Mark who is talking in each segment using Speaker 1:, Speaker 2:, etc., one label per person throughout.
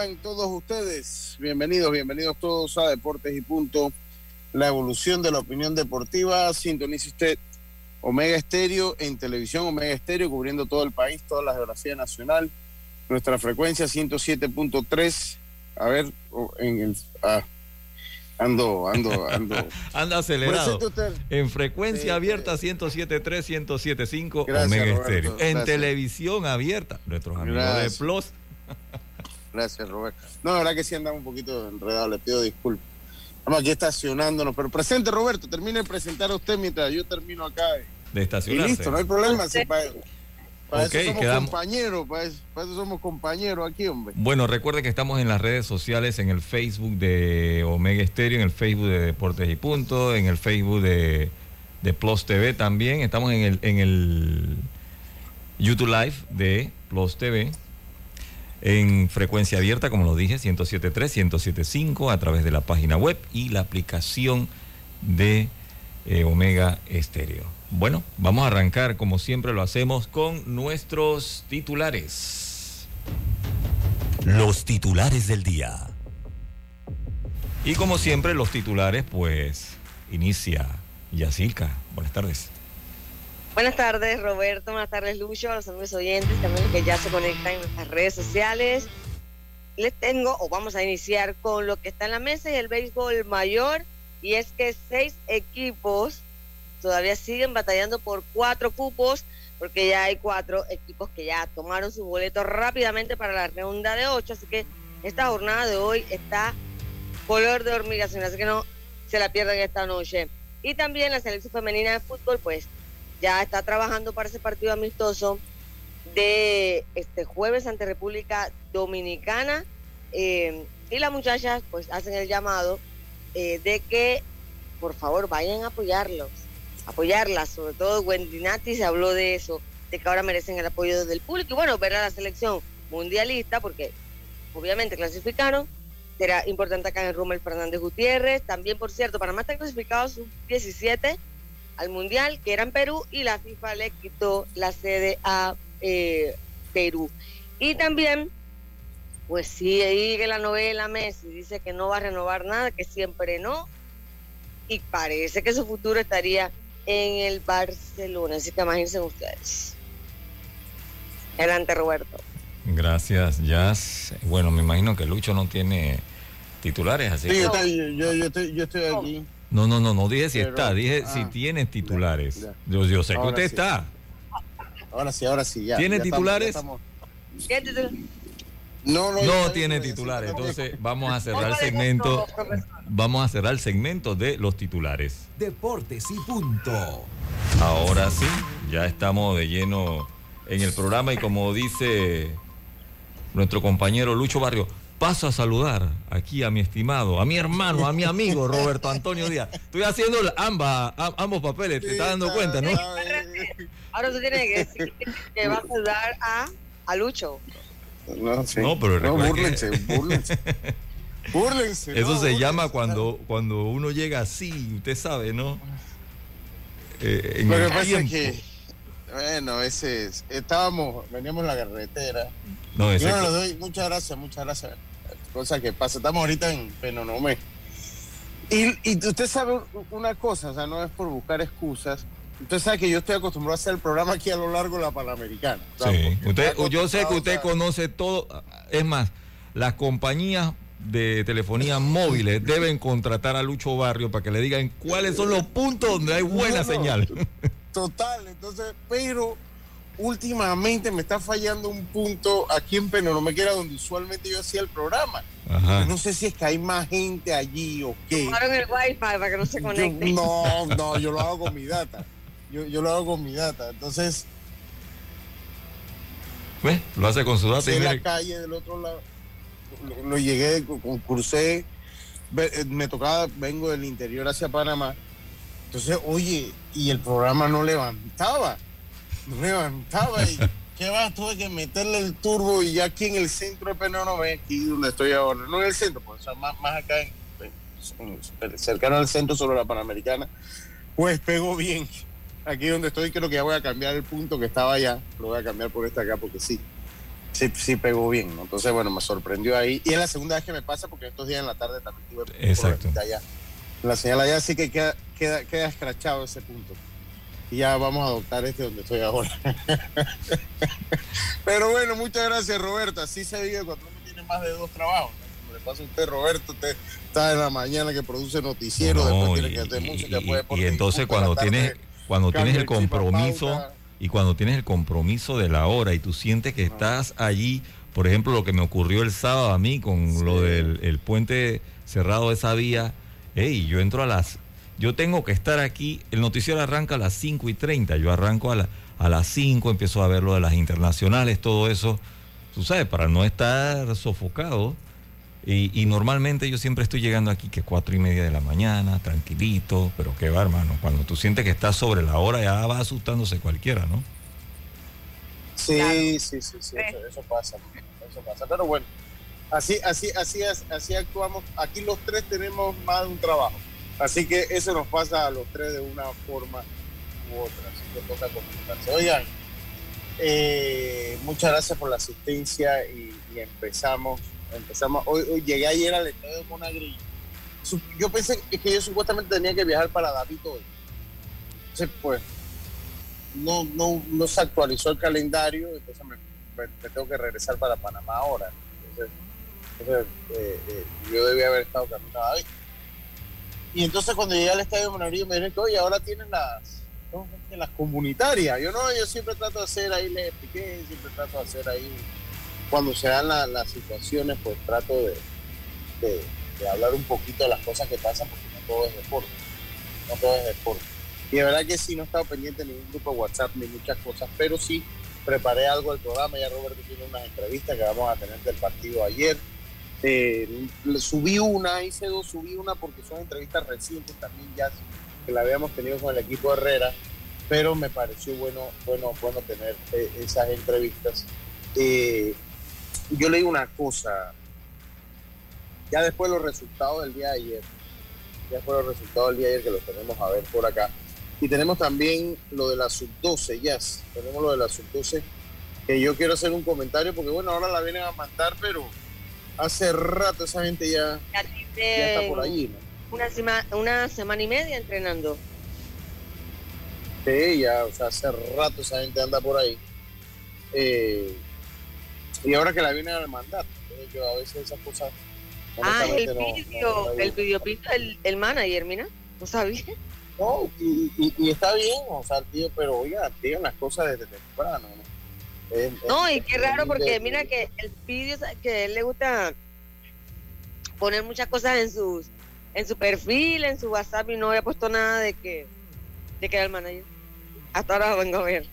Speaker 1: Tengan todos ustedes. Bienvenidos, bienvenidos todos a Deportes y Punto, la evolución de la opinión deportiva. Sintonice usted Omega Estéreo en televisión, Omega Estéreo, cubriendo todo el país, toda la geografía nacional. Nuestra frecuencia 107.3. A ver, en el. Ah, ando, ando, ando.
Speaker 2: Anda acelerado. En frecuencia abierta 107.3, 107.5, Omega Estéreo. En televisión abierta, nuestros amigos de Plus.
Speaker 1: Gracias, Roberto. No, la verdad que sí andamos un poquito enredados, le pido disculpas. Estamos aquí estacionándonos, pero presente, Roberto, termine de presentar a usted mientras yo termino acá.
Speaker 2: De estacionarse.
Speaker 1: Y listo, no hay problema. para, eso somos compañeros, para eso, somos compañeros aquí, hombre.
Speaker 2: Bueno, recuerde que estamos en las redes sociales, en el Facebook de Omega Estéreo, en el Facebook de Deportes y Punto, en el Facebook de, de Plus TV también. Estamos en el, en el YouTube Live de Plus TV en frecuencia abierta, como lo dije, 107.3, 107.5 a través de la página web y la aplicación de eh, Omega Estéreo. Bueno, vamos a arrancar como siempre lo hacemos con nuestros titulares.
Speaker 3: Los titulares del día.
Speaker 2: Y como siempre los titulares pues inicia Yacilca. Buenas tardes.
Speaker 4: Buenas tardes, Roberto. Buenas tardes, Lucho, a los amigos oyentes, también que ya se conectan en nuestras redes sociales. Les tengo, o vamos a iniciar con lo que está en la mesa y el béisbol mayor, y es que seis equipos todavía siguen batallando por cuatro cupos, porque ya hay cuatro equipos que ya tomaron su boleto rápidamente para la ronda de ocho, así que esta jornada de hoy está color de hormigación, así que no se la pierdan esta noche. Y también la selección femenina de fútbol, pues ya está trabajando para ese partido amistoso de este jueves ante República Dominicana. Eh, y las muchachas pues hacen el llamado eh, de que por favor vayan a apoyarlos, apoyarlas, sobre todo Wendy Nati se habló de eso, de que ahora merecen el apoyo del público. Y bueno, ver a la selección mundialista porque obviamente clasificaron, será importante acá en el Rumel Fernández Gutiérrez, también por cierto, Panamá está clasificado sub 17 al Mundial, que era en Perú, y la FIFA le quitó la sede a eh, Perú. Y también, pues sí, ahí la novela Messi dice que no va a renovar nada, que siempre no, y parece que su futuro estaría en el Barcelona, así que imagínense ustedes. Adelante, Roberto.
Speaker 2: Gracias, Jazz. Bueno, me imagino que Lucho no tiene titulares, así
Speaker 1: sí, yo, yo, estoy, yo estoy aquí.
Speaker 2: No, no, no, no dije si está, dije si ah, tiene titulares. Yo, yo, sé que usted está.
Speaker 1: Ahora sí, ahora sí, ya.
Speaker 2: ¿Tiene titulares?
Speaker 1: No, no,
Speaker 2: no tiene titulares. Entonces vamos a cerrar el segmento. Vamos a cerrar el segmento de los titulares.
Speaker 5: Deportes y punto.
Speaker 2: Ahora sí, ya estamos de lleno en el programa y como dice nuestro compañero Lucho Barrio, paso a saludar aquí a mi estimado, a mi hermano, a mi amigo Roberto Antonio Díaz. Estoy haciendo ambas, ambos papeles, te estás dando cuenta, ¿no?
Speaker 4: Ahora tú tienes que decir que vas a saludar a, a Lucho.
Speaker 1: No, sí.
Speaker 2: no pero
Speaker 1: no, búrlense, búrlense. Búrlense.
Speaker 2: Eso
Speaker 1: no,
Speaker 2: se
Speaker 1: búrlense.
Speaker 2: llama cuando, cuando uno llega así, usted sabe, ¿no? Eh, en
Speaker 1: Lo que
Speaker 2: el
Speaker 1: pasa es
Speaker 2: tiempo.
Speaker 1: que, bueno, ese es, estábamos, veníamos en la carretera.
Speaker 2: No,
Speaker 1: Yo no le doy, muchas gracias, muchas gracias. Cosa que pasa, estamos ahorita en Penonomé. Y, y usted sabe una cosa, o sea, no es por buscar excusas. Usted sabe que yo estoy acostumbrado a hacer el programa aquí a lo largo de la Panamericana.
Speaker 2: Sí, usted, yo sé que usted conoce todo. Es más, las compañías de telefonía móviles deben contratar a Lucho Barrio para que le digan cuáles son los puntos donde hay buena
Speaker 1: No, no.
Speaker 2: señal.
Speaker 1: Total, entonces, pero últimamente me está fallando un punto aquí en Penonomé, que era donde usualmente yo hacía el programa.
Speaker 2: Ajá.
Speaker 1: No sé si es que hay más gente allí o qué.
Speaker 4: Tomaron el wifi para que no se
Speaker 1: Yo-
Speaker 4: conecte.
Speaker 1: no, no, yo lo hago con mi data. Yo, yo lo hago con mi data. Entonces,
Speaker 2: ¿Ves? Lo hace con su data
Speaker 1: en la calle del otro lado, lo, lo llegué, ve- eh, me tocaba, vengo del interior hacia Panamá. Entonces, oye, y el programa no levantaba, no levantaba. Y, ¿Qué va? Tuve que meterle el turbo y ya aquí en el centro de Penonomé, aquí donde estoy ahora, no en el centro, pues, o sea, más, más acá, en- en- cercano al centro sobre la Panamericana, pues pegó bien. Aquí donde estoy creo que ya voy a cambiar el punto que estaba allá, lo voy a cambiar por este acá porque sí, sí, sí pegó bien, ¿no? Entonces, bueno, me sorprendió ahí. Y es la segunda vez que me pasa porque estos días en la tarde también tuve
Speaker 2: Exacto.
Speaker 1: problemita allá. La señal allá sí que queda, queda, queda escrachado ese punto. Y ya vamos a adoptar este donde estoy ahora. Pero bueno, muchas gracias Roberto. Así se vive cuando uno tiene más de dos trabajos. ¿no? Como le pasa a usted, Roberto, usted está en la mañana que produce noticiero,
Speaker 2: No,
Speaker 1: después tiene
Speaker 2: y-
Speaker 1: que hacer música, puede
Speaker 2: y entonces cuando tienes, cuando tienes el compromiso
Speaker 1: pauta.
Speaker 2: y cuando tienes el compromiso de la hora y tú sientes que estás allí, por ejemplo, lo que me ocurrió el sábado a mí con lo del el puente cerrado de esa vía, hey, yo entro a las, yo tengo que estar aquí, el noticiero arranca a las 5 y 30, yo arranco a, la- a las 5, empiezo a ver lo de las internacionales, todo eso, tú sabes, para no estar sofocado. Y, y normalmente yo siempre estoy llegando aquí que cuatro y media de la mañana, tranquilito, pero qué va, hermano. Cuando tú sientes que estás sobre la hora, ya va asustándose cualquiera, ¿no?
Speaker 1: Sí,
Speaker 4: Claro.
Speaker 1: sí, sí, sí, eso, eso pasa, eso pasa. Pero bueno, así, así, así, así actuamos. Aquí los tres tenemos más de un trabajo, así que eso nos pasa a los tres de una forma u otra. Así que toca comunicarse. Oigan, eh, muchas gracias por la asistencia y, empezamos, empezamos. Hoy, hoy llegué ayer al estadio de Monagrillo. Yo pensé que yo supuestamente tenía que viajar para David hoy. Entonces, pues, no, no, no se actualizó el calendario, entonces me, tengo que regresar para Panamá ahora. Entonces, eh, eh, yo debía haber estado camino a David. Y entonces cuando llegué al estadio de Monagrillo me dijeron que, oye, ahora tienen las, las comunitarias. Yo no, yo siempre trato de hacer ahí, les expliqué, siempre trato de hacer ahí, cuando se dan la- las situaciones, pues trato de, de, hablar un poquito de las cosas que pasan, porque no todo es deporte. No todo es deporte. Y de verdad que sí, no he estado pendiente de ningún grupo de WhatsApp ni muchas cosas, pero sí preparé algo del programa. Ya Roberto tiene unas entrevistas que vamos a tener del partido ayer. Eh, subí una, hice dos, subí una porque son entrevistas recientes también ya que la habíamos tenido con el equipo Herrera, pero me pareció bueno, bueno, bueno tener eh, esas entrevistas. Eh, yo le digo una cosa, ya después de los resultados del día de ayer, ya después de los resultados del día de ayer que los tenemos a ver por acá, y tenemos también lo de la sub-12, ya, tenemos lo de la sub-12, que yo quiero hacer un comentario porque bueno, ahora la vienen a mandar, pero hace rato esa gente ya,
Speaker 4: Ya
Speaker 1: está por allí, ¿no?
Speaker 4: Una, sema- una semana y media entrenando.
Speaker 1: Sí, ya, o sea, hace rato esa gente anda por ahí. Eh, y ahora que la vienen a mandar, entonces yo a veces esas cosas.
Speaker 4: Ah, el
Speaker 1: no-
Speaker 4: el
Speaker 1: gusta.
Speaker 4: video pinta el, el manager, mira. No sabía.
Speaker 1: No, y, y- y está bien, o sea, tío, pero oiga, digan las cosas desde temprano, ¿no? Es-
Speaker 4: No,
Speaker 1: es-
Speaker 4: y qué raro porque
Speaker 1: de-
Speaker 4: mira que el vídeo que a él le gusta poner muchas cosas en sus en su perfil, en su WhatsApp y no había puesto nada de que de que era el manager. Hasta ahora lo vengo a ver.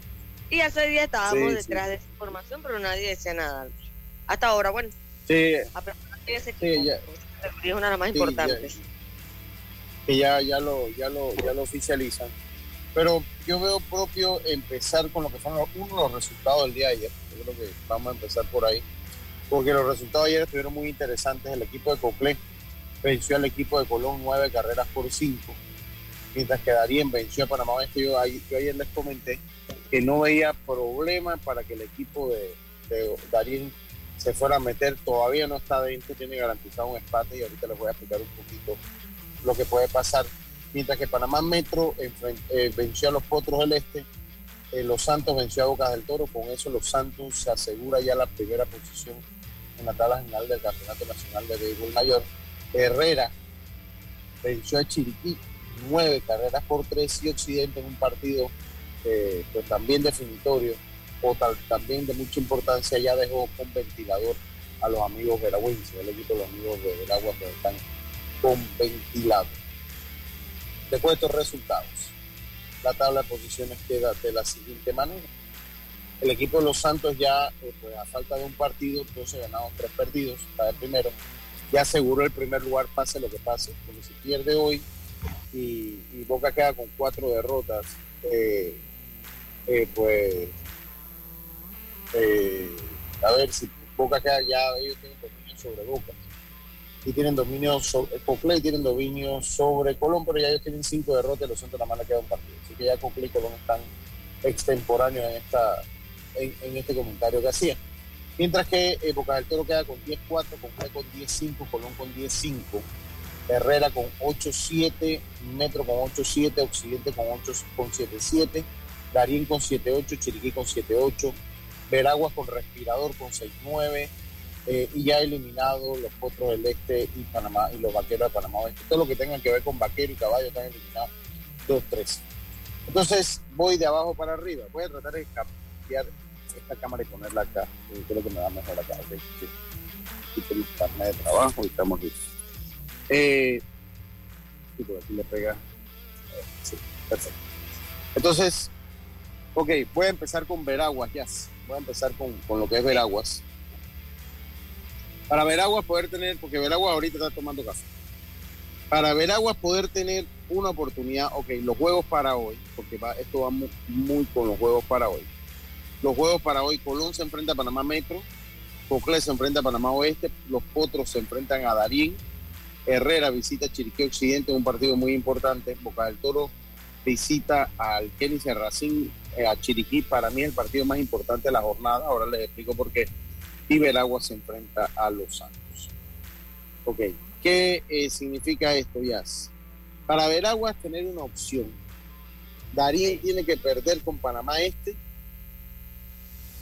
Speaker 4: Y hace día estábamos
Speaker 1: Sí,
Speaker 4: detrás de esa información, pero nadie decía nada. Hasta ahora, bueno,
Speaker 1: Sí,
Speaker 4: a prepararse ese equipo.
Speaker 1: ya.
Speaker 4: es una de las más importantes.
Speaker 1: que ya, ya, lo, ya, lo, ya lo oficializan. Pero yo veo propio empezar con lo que fueron uno los resultados del día de ayer. Yo creo que vamos a empezar por ahí. Porque los resultados de ayer estuvieron muy interesantes. El equipo de Coclé venció al equipo de Colón nueve carreras por cinco. Mientras que Darien venció a Panamá. Yo, yo ayer les comenté que no veía problema para que el equipo de, de Darien se fuera a meter. Todavía no está dentro, tiene garantizado un empate y ahorita les voy a explicar un poquito lo que puede pasar. Mientras que Panamá Metro eh, venció a los Potros del Este, eh, Los Santos venció a Bocas del Toro, con eso Los Santos se asegura ya la primera posición en la tabla general del Campeonato Nacional de Béisbol Mayor. Herrera venció a Chiriquí, nueve carreras por tres y Occidente en un partido eh, pues también definitorio o tal- también de mucha importancia ya dejó con ventilador a los amigos veragüenses, el equipo de los amigos de Veragua que están con ventilado. De estos resultados, la tabla de posiciones queda de la siguiente manera. El equipo de los Santos ya, eh, pues, a falta de un partido, 12 ganados, 3 perdidos, está de primero, ya aseguró el primer lugar, pase lo que pase, porque si pierde hoy y, Boca queda con cuatro derrotas, eh, eh, pues, a ver si Boca queda ya, ellos tienen dominio sobre Boca y tienen dominio sobre Coclé tienen dominio sobre Colón, pero ya ellos tienen cinco derrotas y los Santos nada más le queda un partido. Así que ya Coclé y Colón están extemporáneos en esta en, en este comentario que hacía. Mientras que eh, Boca del Toro queda con 10-4, Coclé con 10-5, Colón con 10-5, Herrera con 8-7, Metro con 8-7, Occidente con 8 con 7-7, Darín con 7-8, Chiriquí con 7-8, Veraguas con Respirador con 6-9, eh, y ya eliminado los Potros del Este y Panamá y los Vaqueros de Panamá Oeste. Todo lo que tenga que ver con Vaquero y Caballo están eliminados 2-3. Entonces voy de abajo para arriba. Voy a tratar de cambiar esta cámara y ponerla acá. Yo creo que me va mejor acá. ¿ok? Sí. Carnet de trabajo y estamos listos. Eh, y por aquí le pega. Eh, Sí, perfecto. Entonces, ok, voy a empezar con Veraguas, ya. Voy a empezar con, con lo que es Veraguas. Para Veraguas poder tener, porque Veraguas ahorita está tomando café. Para Veraguas poder tener una oportunidad, ok, los juegos para hoy, porque va, esto va muy, con los juegos para hoy. Los juegos para hoy, Colón se enfrenta a Panamá Metro, Coclé se enfrenta a Panamá Oeste, los Potros se enfrentan a Darín, Herrera visita Chiriquí Occidente, un partido muy importante, Boca del Toro visita al Kenny Serracín, eh, a Chiriquí, para mí es el partido más importante de la jornada, ahora les explico por qué y Veragua se enfrenta a los Santos. Ok, ¿qué eh, significa esto, Yas? Para Veraguas tener una opción, Darín tiene que perder con Panamá Este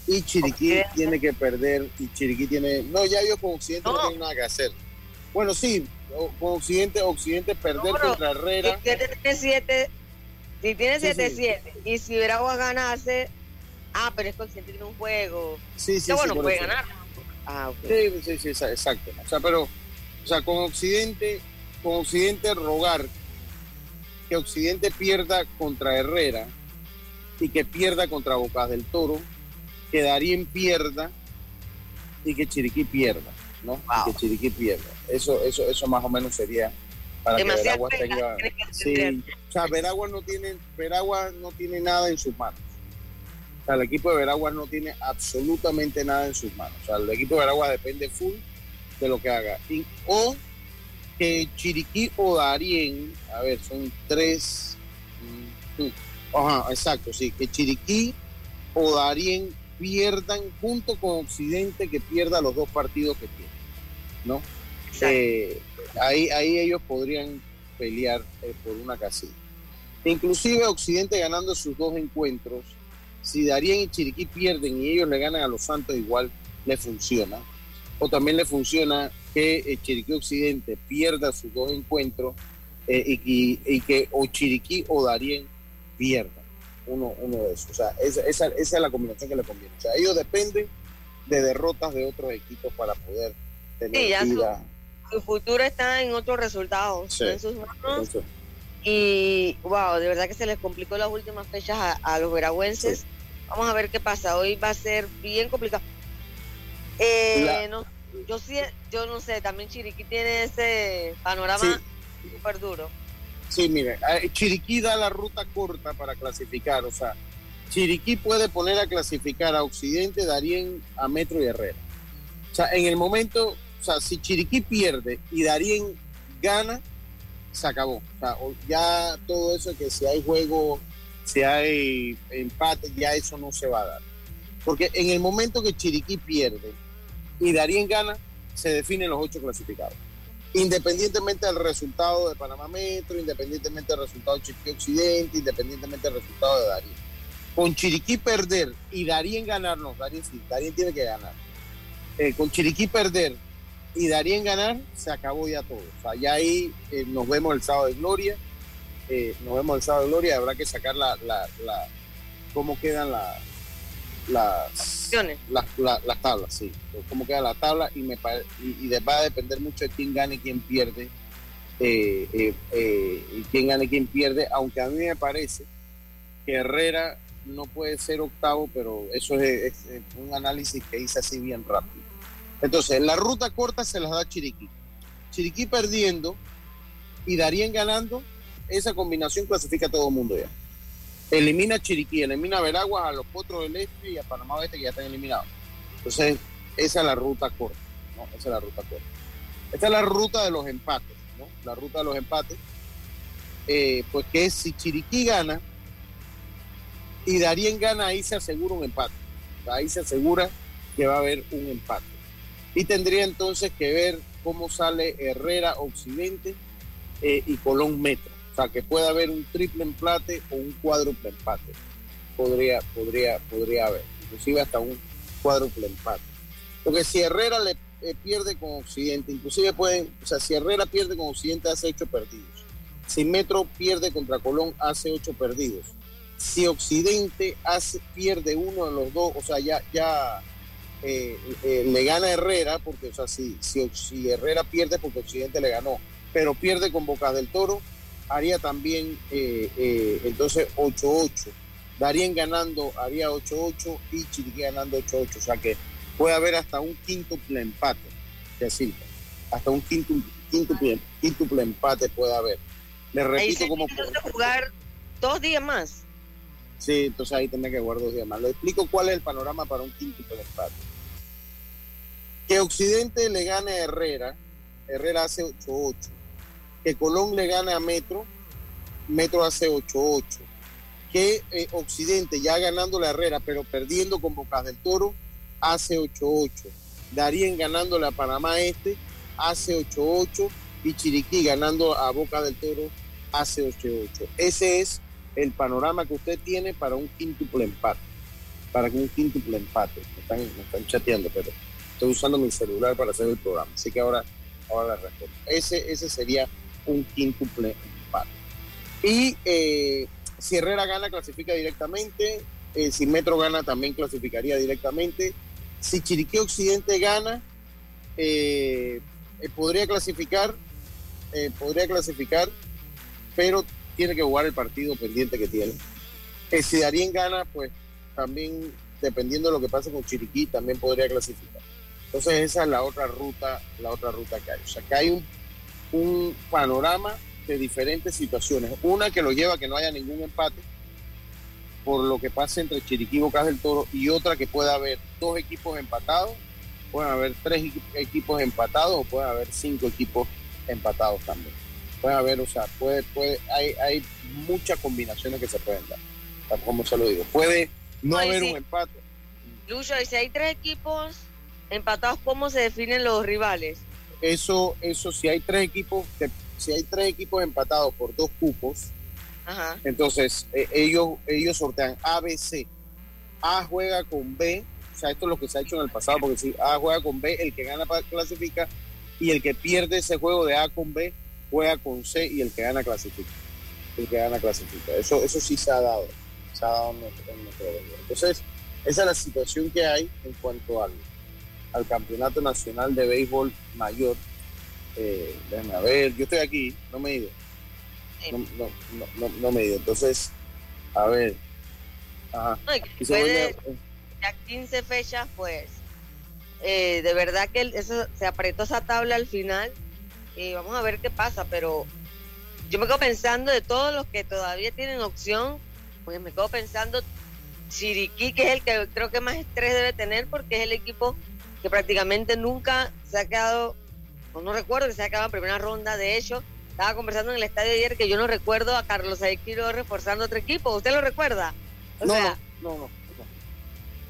Speaker 1: y Chiriquí tiene que perder y Chiriquí tiene... No, ya yo con Occidente no,
Speaker 4: No.
Speaker 1: tiene nada que hacer. Bueno, sí, con Occidente, Occidente perder
Speaker 4: No,
Speaker 1: contra Herrera.
Speaker 4: Si tiene 7, si
Speaker 1: Sí, sí.
Speaker 4: 7-7 y si Veragua ganase, ah, pero es consciente tiene un juego.
Speaker 1: Sí, sí,
Speaker 4: bueno,
Speaker 1: sí, por
Speaker 4: puede
Speaker 1: eso.
Speaker 4: ganar. Ah.
Speaker 1: Sí, sí, sí, exa- exacto. O sea, pero, o sea, con Occidente, con Occidente rogar que Occidente pierda contra Herrera y que pierda contra Bocas del Toro, que Darien pierda y que Chiriquí pierda, ¿no?
Speaker 4: Wow.
Speaker 1: Y que Chiriquí pierda. Eso, eso, eso más o menos sería para que Veragua tenga. Sí, o sea, Veragua no tiene, Veragua no tiene nada en sus manos. O sea, el equipo de Veraguas no tiene absolutamente nada en sus manos. O sea, el equipo de Veraguas depende full de lo que haga. Y- o que Chiriquí o Darien, a ver, son tres. mm, mm, Ajá, exacto, sí, que Chiriquí o Darien pierdan junto con Occidente, que pierda los dos partidos que tiene. ¿No? Eh, ahí, ahí ellos podrían pelear eh, por una casilla. Inclusive Occidente ganando sus dos encuentros, si Darien y Chiriquí pierden y ellos le ganan a los Santos igual, le funciona. O también le funciona que eh, Chiriquí Occidente pierda sus dos encuentros eh, y, y- y que o Chiriquí o Darien pierdan uno, uno de esos. O sea, esa, esa, esa es la combinación que le conviene. O sea, ellos dependen de derrotas de otros equipos para poder tener
Speaker 4: Sí, ya su-
Speaker 1: vida.
Speaker 4: Su futuro está en otros resultados,
Speaker 1: Sí.
Speaker 4: no en sus manos.
Speaker 1: Entonces,
Speaker 4: Y wow, de verdad que se les complicó las últimas fechas a, a los veragüenses. Vamos a ver qué pasa. Hoy va a ser bien complicado. Eh, no, yo sí, yo no sé, también Chiriquí tiene ese panorama súper duro.
Speaker 1: Sí, mire, Chiriquí da la ruta corta para clasificar, o sea, Chiriquí puede poner a clasificar a Occidente, Darien, a Metro y Herrera. O sea, en el momento, o sea, si Chiriquí pierde y Darien gana, se acabó. O ya todo eso que si hay juego, si hay empate, ya eso no se va a dar. Porque en el momento que Chiriquí pierde y Darien gana, se definen los ocho clasificados independientemente del resultado de Panamá Metro, independientemente del resultado de Chiriquí Occidente, independientemente del resultado de Darien. Con Chiriquí perder y Darien ganar, no, Darien sí, Darien tiene que ganar. Eh, con Chiriquí perder y Darien ganar, se acabó ya todo. O sea, ya ahí eh, nos vemos el sábado de gloria, eh, nos vemos el sábado de gloria, habrá que sacar la, la, la cómo quedan la, las, las, las, tablas, sí. Cómo queda la tabla y, me, y, va a depender mucho de quién gane y quién pierde. Eh, y quién gane y quién pierde, aunque a mí me parece que Herrera no puede ser octavo, pero eso es, un análisis que hice así bien rápido. Entonces, la ruta corta se las da Chiriquí. Chiriquí perdiendo y Darien ganando, esa combinación clasifica a todo el mundo ya elimina a Chiriquí, elimina Veraguas, a los Potros del Este y a Panamá Oeste que ya están eliminados. Entonces, esa es la ruta corta, ¿no? Esa es la ruta corta. Esta es la ruta de los empates, ¿no? La ruta de los empates, eh, pues que si Chiriquí gana y Darien gana, ahí se asegura un empate. Ahí se asegura que va a haber un empate. Y tendría entonces que ver cómo sale Herrera Occidente eh, y Colón Metro. O sea, que pueda haber un triple empate o un cuádruple empate. Podría, podría, podría haber. Inclusive hasta un cuádruple empate. Porque si Herrera le eh, pierde con Occidente, inclusive pueden, o sea, si Herrera pierde con Occidente hace ocho perdidos. Si Metro pierde contra Colón hace ocho perdidos. Si Occidente hace, pierde uno de los dos, o sea, ya, ya eh, eh, le gana Herrera, porque, o sea, si, si, si Herrera pierde porque Occidente le ganó, pero pierde con Bocas del Toro, haría también eh, eh, entonces 8-8. Darían ganando, haría 8-8 y Chiriquí ganando 8-8. O sea que puede haber hasta un quíntuple empate, decir, hasta un quinto quíntuple, empate puede haber. Le repito puede.
Speaker 4: jugar dos días más.
Speaker 1: Sí, entonces ahí tendría que jugar dos días más. Le explico cuál es el panorama para un quíntuple empate. Que Occidente le gane a Herrera, Herrera hace 8-8 que Colón le gane a Metro, Metro hace 8-8, que eh, Occidente ya ganando la Herrera, pero perdiendo con Bocas del Toro, hace 8-8, Darien ganándole a Panamá Este, hace 8-8, y Chiriquí ganando a Boca del Toro, hace 8-8. Ese es el panorama que usted tiene para un quíntuple empate, para un quíntuple empate. Me están, me están chateando, pero usando mi celular para hacer el programa, así que ahora, ahora la respondo. Ese, ese sería un quíntuple empate. Y eh, si Herrera gana, clasifica directamente. Eh, si Metro gana, también clasificaría directamente. Si Chiriquí Occidente gana, eh, podría clasificar, podría clasificar, pero tiene que jugar el partido pendiente que tiene. si Darien gana, pues también, dependiendo de lo que pase con Chiriquí, también podría clasificar. Entonces esa es la otra ruta, la otra ruta que hay. O sea que hay un un panorama de diferentes situaciones. Una que lo lleva a que no haya ningún empate por lo que pase entre Chiriquí y Bocas del Toro y otra que pueda haber dos equipos empatados, pueden haber tres equipos empatados o pueden haber cinco equipos empatados también. Puede haber, o sea, puede, puede, hay, hay muchas combinaciones que se pueden dar, como se lo digo. Puede no, haber un empate.
Speaker 4: Lucho, y si hay tres equipos empatados, ¿cómo se definen los rivales?
Speaker 1: eso, eso si hay tres equipos, si hay tres equipos empatados por dos cupos, entonces eh, ellos, ellos sortean A, B, C. A juega con B, o sea, esto es lo que se ha hecho en el pasado, porque si A juega con B, el que gana clasifica, y el que pierde ese juego de A con B juega con C y el que gana clasifica. El que gana clasifica. Eso, eso sí se ha dado. Se ha dado en nuestro, Entonces, esa es la situación que hay en cuanto al, al Campeonato Nacional de Béisbol Mayor. Eh, déjame ver, yo estoy aquí, no me he ido. No, no, no, no, me he ido. Entonces, a ver.
Speaker 4: Ajá. ya 15 fechas, pues. Eh, de verdad que eso se apretó esa tabla al final y vamos a ver qué pasa, pero yo me quedo pensando de todos los que todavía tienen opción, pues me quedo pensando Chiriquí, que es el que creo que más estrés debe tener porque es el equipo que prácticamente nunca se ha quedado, no, recuerdo que se ha quedado en primera ronda, de hecho, estaba conversando en el estadio ayer que yo no recuerdo a Carlos Aiquiro reforzando otro equipo, ¿usted lo recuerda?
Speaker 1: O no, sea, no, no,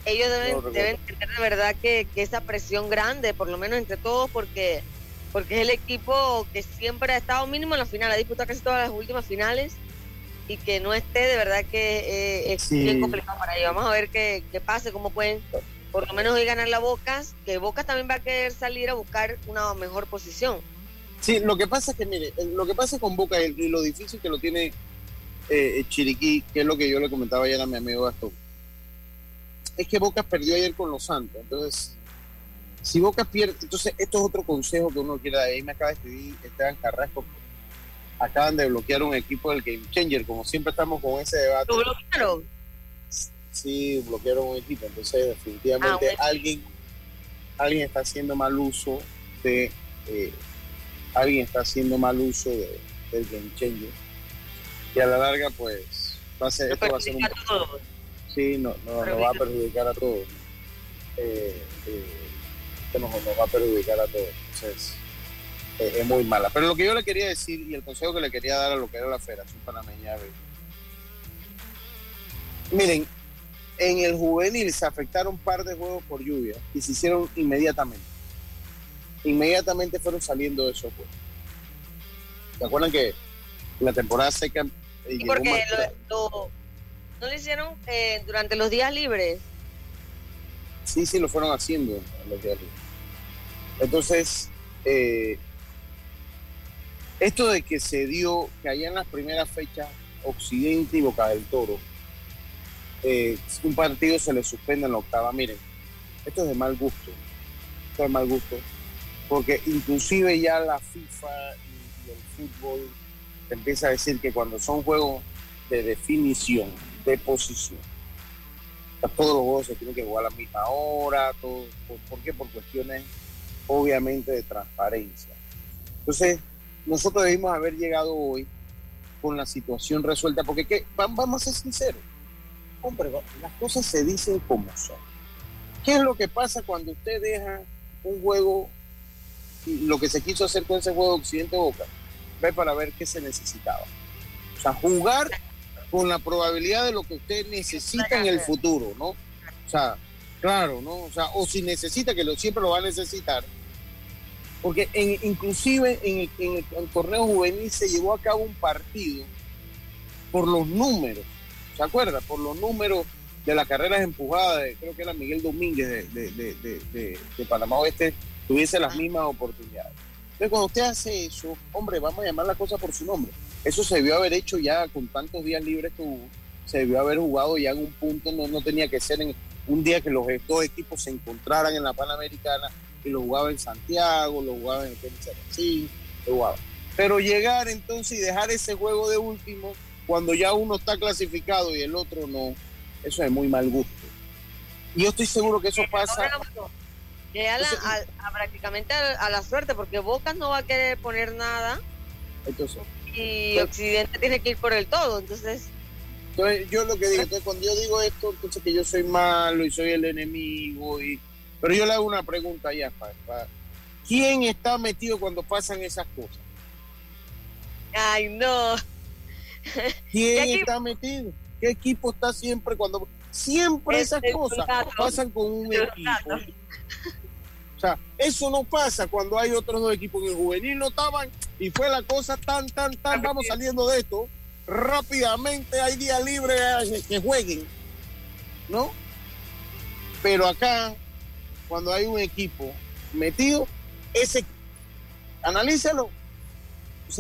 Speaker 4: Ellos deben, deben tener de verdad que, que esa presión grande, por lo menos entre todos, porque porque es el equipo que siempre ha estado mínimo en la final, ha disputado casi todas las últimas finales y que no esté, de verdad que eh, es bien complicado para ellos. Vamos a ver qué, qué pase, cómo pueden por lo menos hoy ganar la Bocas, que Bocas también va a querer salir a buscar una mejor posición.
Speaker 1: Sí, lo que pasa es que, mire, lo que pasa con Boca y lo difícil que lo tiene eh, Chiriquí, que es lo que yo le comentaba ayer a mi amigo Gastón, es que Boca perdió ayer con los Santos. Entonces, si Boca pierde, entonces esto es otro consejo que uno quiere dar. Ahí me acaba de escribir Esteban Carrasco. Acaban de bloquear un equipo del Game Changer, como siempre estamos con ese debate.
Speaker 4: ¿Lo bloquearon?
Speaker 1: Sí, bloquearon un equipo. Entonces, definitivamente ah, alguien, alguien está haciendo mal uso de. Eh, alguien está haciendo mal uso de, del Game Changer. Y a la larga, pues, va a ser, esto va a ser un. Sí, no, no, nos va a perjudicar a todos. Eh, eh, nos, va a perjudicar a todos. Entonces, es muy mala. Pero lo que yo le quería decir y el consejo que le quería dar a lo que era la Federación Panameña, miren, en el juvenil se afectaron un par de juegos por lluvia y se hicieron inmediatamente. Inmediatamente fueron saliendo de esos juegos. ¿Se acuerdan que la temporada seca...
Speaker 4: Y porque lo, no lo hicieron eh, durante los días libres.
Speaker 1: Sí, sí, lo fueron haciendo los días libres. Entonces, eh, esto de que se dio, que allá en las primeras fechas, Occidente y Boca del Toro, eh, un partido se le suspende en la octava. Miren, esto es de mal gusto. Esto es de mal gusto. Porque inclusive ya la FIFA y, el fútbol empieza a decir que cuando son juegos de definición, de posición, todos los juegos se tienen que jugar a la misma hora, todo, ¿por qué? Por cuestiones obviamente de transparencia. Entonces, nosotros debimos haber llegado hoy con la situación resuelta, porque ¿qué? vamos a ser sinceros, las cosas se dicen como son. ¿Qué es lo que pasa cuando usted deja un juego, lo que se quiso hacer con ese juego de Occidente Boca? Ve para ver qué se necesitaba. O sea, jugar con la probabilidad de lo que usted necesita en el futuro, ¿no? O sea, Claro, ¿no? O sea, o si necesita, que lo, siempre lo va a necesitar. Porque en, inclusive en, el, torneo juvenil se llevó a cabo un partido por los números, ¿se acuerda? Por los números de las carreras empujadas, creo que era Miguel Domínguez de, de, Panamá Oeste, tuviese las mismas oportunidades. Entonces, cuando usted hace eso, hombre, vamos a llamar la cosa por su nombre. Eso se debió haber hecho ya con tantos días libres que hubo, se debió haber jugado ya en un punto, no, no tenía que ser en, un día que los dos equipos se encontraran en la Panamericana y lo jugaba en Santiago, lo jugaba en el lo jugaba. Pero llegar entonces y dejar ese juego de último cuando ya uno está clasificado y el otro no, eso es muy mal gusto. Y yo estoy seguro que eso pasa.
Speaker 4: Llega prácticamente a, la suerte, porque Boca no va a querer poner nada.
Speaker 1: Entonces,
Speaker 4: y Occidente tiene que ir por el todo. Entonces,
Speaker 1: entonces, yo lo que digo, entonces cuando yo digo esto, entonces que yo soy malo y soy el enemigo, y pero yo le hago una pregunta ya, para, ¿quién está metido cuando pasan esas cosas?
Speaker 4: Ay, no.
Speaker 1: ¿Quién está metido? ¿Qué equipo está siempre cuando... Siempre esas cosas pasan con un equipo. O sea, eso no pasa cuando hay otros dos equipos. En el juvenil no estaban y fue la cosa tan, tan, tan, vamos saliendo de esto rápidamente hay día libre que jueguen, ¿no? Pero acá, cuando hay un equipo metido, ese,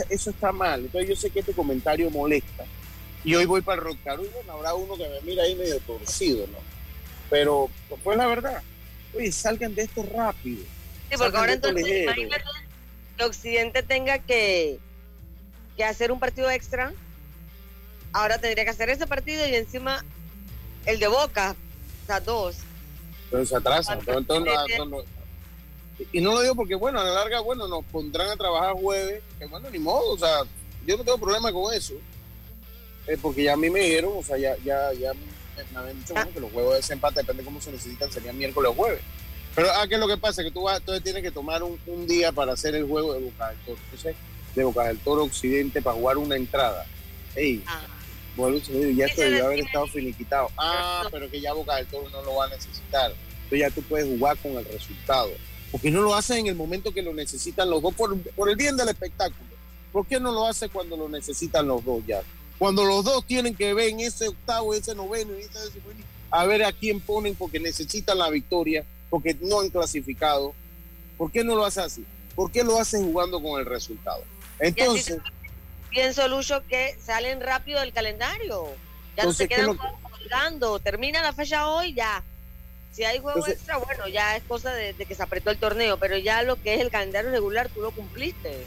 Speaker 1: eso está mal. Entonces yo sé que este comentario molesta. Y hoy voy para el Rock y bueno, habrá uno que me mira ahí medio torcido, ¿no? Pero, pues la verdad, oye, salgan de esto rápido.
Speaker 4: Sí, porque ahora entonces que Occidente tenga que, que hacer un partido extra ahora tendría que hacer ese partido y encima el de Boca, o sea, dos.
Speaker 1: Entonces se atrasan. Entonces, Y no lo digo porque, bueno, a la larga, bueno, nos pondrán a trabajar jueves, que bueno, ni modo, o sea, yo no tengo problema con eso, eh, porque ya a mí me dijeron, o sea, ya, ya, ya me habían dicho bueno, que los juegos de ese empate, depende de cómo se necesitan, serían miércoles o jueves. Pero ¿a qué es lo que pasa? Que tú vas, entonces tienes que tomar un, un día para hacer el juego de Boca del Toro. Entonces, de Boca del Toro Occidente para jugar una entrada. Ey,
Speaker 4: Ah,
Speaker 1: y se ya esto debió haber estado finiquitado. Ah, pero que ya Boca del Toro no lo va a necesitar. Entonces ya tú puedes jugar con el resultado. Porque no lo hace en el momento que lo necesitan los dos por, por el bien del espectáculo. ¿Por qué no lo hace cuando lo necesitan los dos ya? Cuando los dos tienen que ver en ese octavo, ese noveno y ese décimo, a ver a quién ponen porque necesitan la victoria, porque no han clasificado. ¿Por qué no lo hace así? ¿Por qué lo hace jugando con el resultado? Entonces,
Speaker 4: pienso, Lucho, que salen rápido del calendario. Ya no se
Speaker 1: ¿qué
Speaker 4: quedan
Speaker 1: lo
Speaker 4: colgando. Termina la fecha hoy, ya. Si hay juego
Speaker 1: Entonces-
Speaker 4: extra, bueno, ya es cosa de, de que se apretó el torneo, pero ya lo que es el calendario regular, tú lo cumpliste.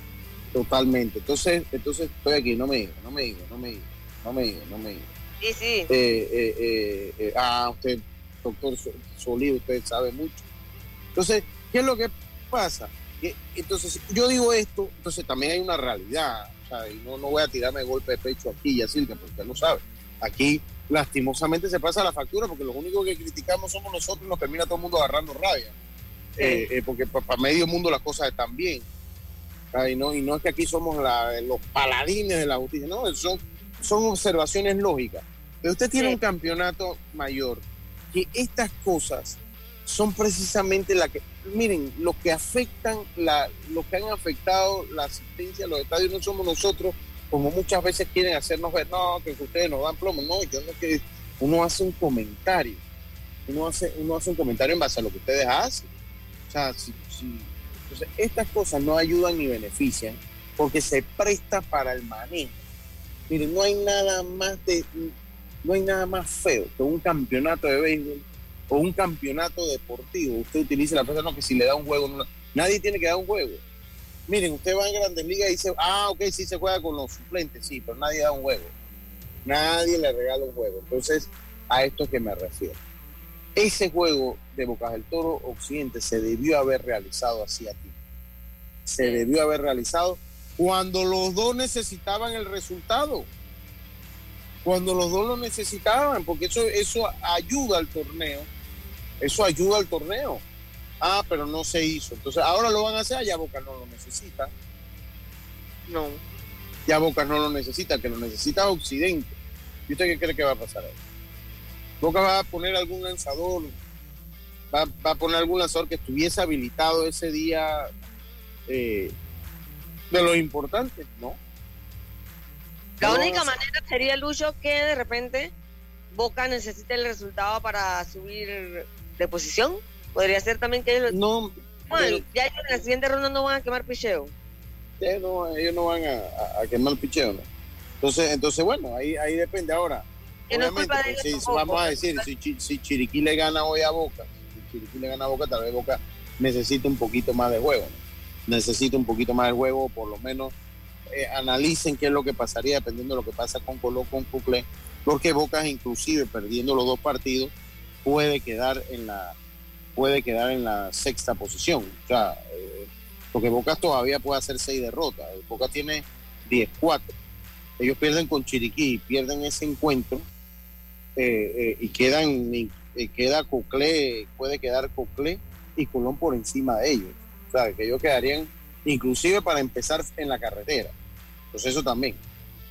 Speaker 1: totalmente. Entonces, entonces estoy aquí, no me digo, no me digo, no me digo, no me digo, no me digo.
Speaker 4: Sí, sí.
Speaker 1: Eh, eh, eh, ah, usted, doctor So- Solido, usted sabe mucho. Entonces, ¿qué es lo que pasa? Que, entonces, yo digo esto, entonces también hay una realidad, o sea, y no, no voy a tirarme golpe de pecho aquí, ya Silvia, porque usted lo sabe. Aquí, lastimosamente, se pasa la factura porque los únicos que criticamos somos nosotros y nos termina todo el mundo agarrando rabia. Eh, eh, porque para medio mundo las cosas están bien. Y no, y no es que aquí somos la- los paladines de la justicia, no, son, son observaciones lógicas. Pero usted tiene
Speaker 4: Sí.
Speaker 1: un campeonato mayor, que estas cosas son precisamente las que, miren, los que afectan, la, los que han afectado la asistencia a los estadios no somos nosotros, como muchas veces quieren hacernos ver, no, que ustedes nos dan plomo, no, yo no que uno hace un comentario, uno hace, uno hace un comentario en base a lo que ustedes hacen. O sea, si, si- entonces, estas cosas no ayudan ni benefician porque se presta para el manejo. Miren, no hay nada más de, no hay nada más feo que un campeonato de béisbol o un campeonato deportivo. Usted utiliza la frase, no, que si le da un juego, no, nadie tiene que dar un juego. Miren, usted va en Grandes Ligas y dice, ah, ok, sí se juega con los suplentes, sí, pero nadie da un juego. Nadie le regala un juego. Entonces, a esto es que me refiero. Ese juego de Bocas del Toro Occidente se debió haber realizado así a ti. Se debió haber realizado cuando los dos necesitaban el resultado. Cuando los dos lo necesitaban, porque eso, eso ayuda al torneo. Eso ayuda al torneo. Ah, pero no se hizo. Entonces, ahora lo van a hacer, ya Boca no lo necesita.
Speaker 4: No.
Speaker 1: Ya Boca no lo necesita, que lo necesita Occidente. ¿Y usted qué cree que va a pasar ahí? Boca va a poner algún lanzador, va, va a poner algún lanzador que estuviese habilitado ese día eh, de lo importante, ¿no?
Speaker 4: La única manera sería, Lucho, que de repente Boca necesite el resultado para subir de posición. Podría ser también que ellos,
Speaker 1: No,
Speaker 4: bueno, ya ellos en la siguiente ronda no van a quemar picheo.
Speaker 1: no, ellos no van a, quemar picheo, ¿no? Entonces, entonces bueno, ahí, ahí depende. Ahora,
Speaker 4: no
Speaker 1: obviamente, pues, si-
Speaker 4: tampoco.
Speaker 1: vamos a decir, si, si Chiriquí le gana hoy a Boca, si Chiriquí le gana a Boca, tal vez Boca necesita un poquito más de juego, ¿no? Necesita un poquito más de juego, por lo menos eh, analicen qué es lo que pasaría dependiendo de lo que pasa con Colón, con Cuclé, porque Boca inclusive perdiendo los dos partidos puede quedar en la puede quedar en la sexta posición, o sea, eh, porque Boca todavía puede hacer seis derrotas, Boca tiene 10-4, ellos pierden con Chiriquí, pierden ese encuentro eh, eh, y quedan queda Coclé, puede quedar Coclé y Colón por encima de ellos, o sea, que ellos quedarían inclusive para empezar en la carretera. Entonces eso también.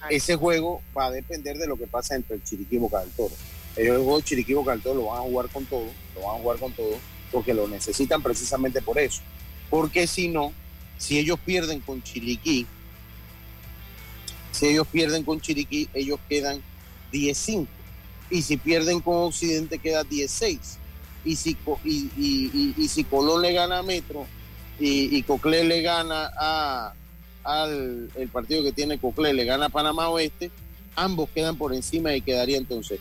Speaker 4: Ay.
Speaker 1: Ese juego va a depender de lo que pasa entre el Chiriquí y Boca del Toro. Ellos el juego Chiriquí y Boca del Toro lo van a jugar con todo, lo van a jugar con todo, porque lo necesitan precisamente por eso. Porque si no, si ellos pierden con Chiriquí, si ellos pierden con Chiriquí, ellos quedan 10-5. Y si pierden con Occidente, queda 16. Y si, y, y- si Colón le gana a Metro y, Coclé le gana al el partido que tiene Coclé, le gana a Panamá Oeste, ambos quedan por encima y quedaría entonces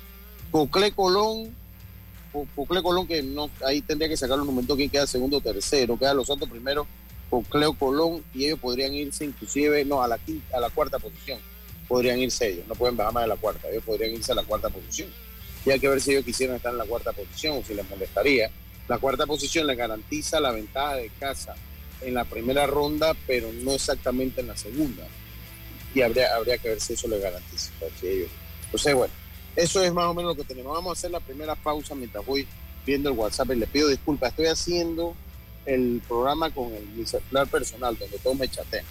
Speaker 1: Coclé Colón, Co- Coclé Colón, que no, ahí tendría que sacar un momento quién queda segundo o tercero, queda Los Santos primero, Cocleo Colón, y ellos podrían irse inclusive, no, a la quinta, a la cuarta posición, podrían irse ellos, no pueden bajar más de la cuarta, ellos podrían irse a la cuarta posición. Y hay que ver si ellos quisieran estar en la cuarta posición o si les molestaría. La cuarta posición le garantiza la ventaja de casa en la primera ronda, pero no exactamente en la segunda. Y habría, habría que ver si eso le garantiza. Entonces, bueno, eso es más o menos lo que tenemos. Vamos a hacer la primera pausa mientras voy viendo el WhatsApp y le pido disculpas. Estoy haciendo el programa con el, mi celular personal, donde todos me chatean.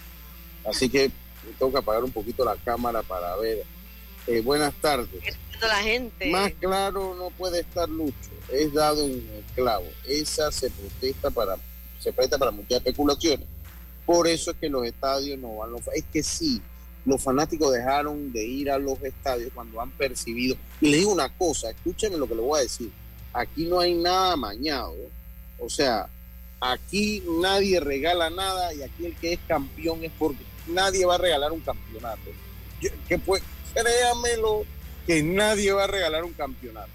Speaker 1: Así que tengo que apagar un poquito la cámara para ver. Eh, buenas tardes.
Speaker 4: La gente.
Speaker 1: Más claro no puede estar Lucho. Es dado un clavo. Esa se protesta para, se presta para muchas especulaciones. Por eso es que los estadios no van. Es que sí, los fanáticos dejaron de ir a los estadios cuando han percibido. Y le digo una cosa, escúchenme lo que le voy a decir. Aquí no hay nada mañado. O sea, aquí nadie regala nada y aquí el que es campeón es porque nadie va a regalar un campeonato. Que pues, créamelo, que nadie va a regalar un campeonato.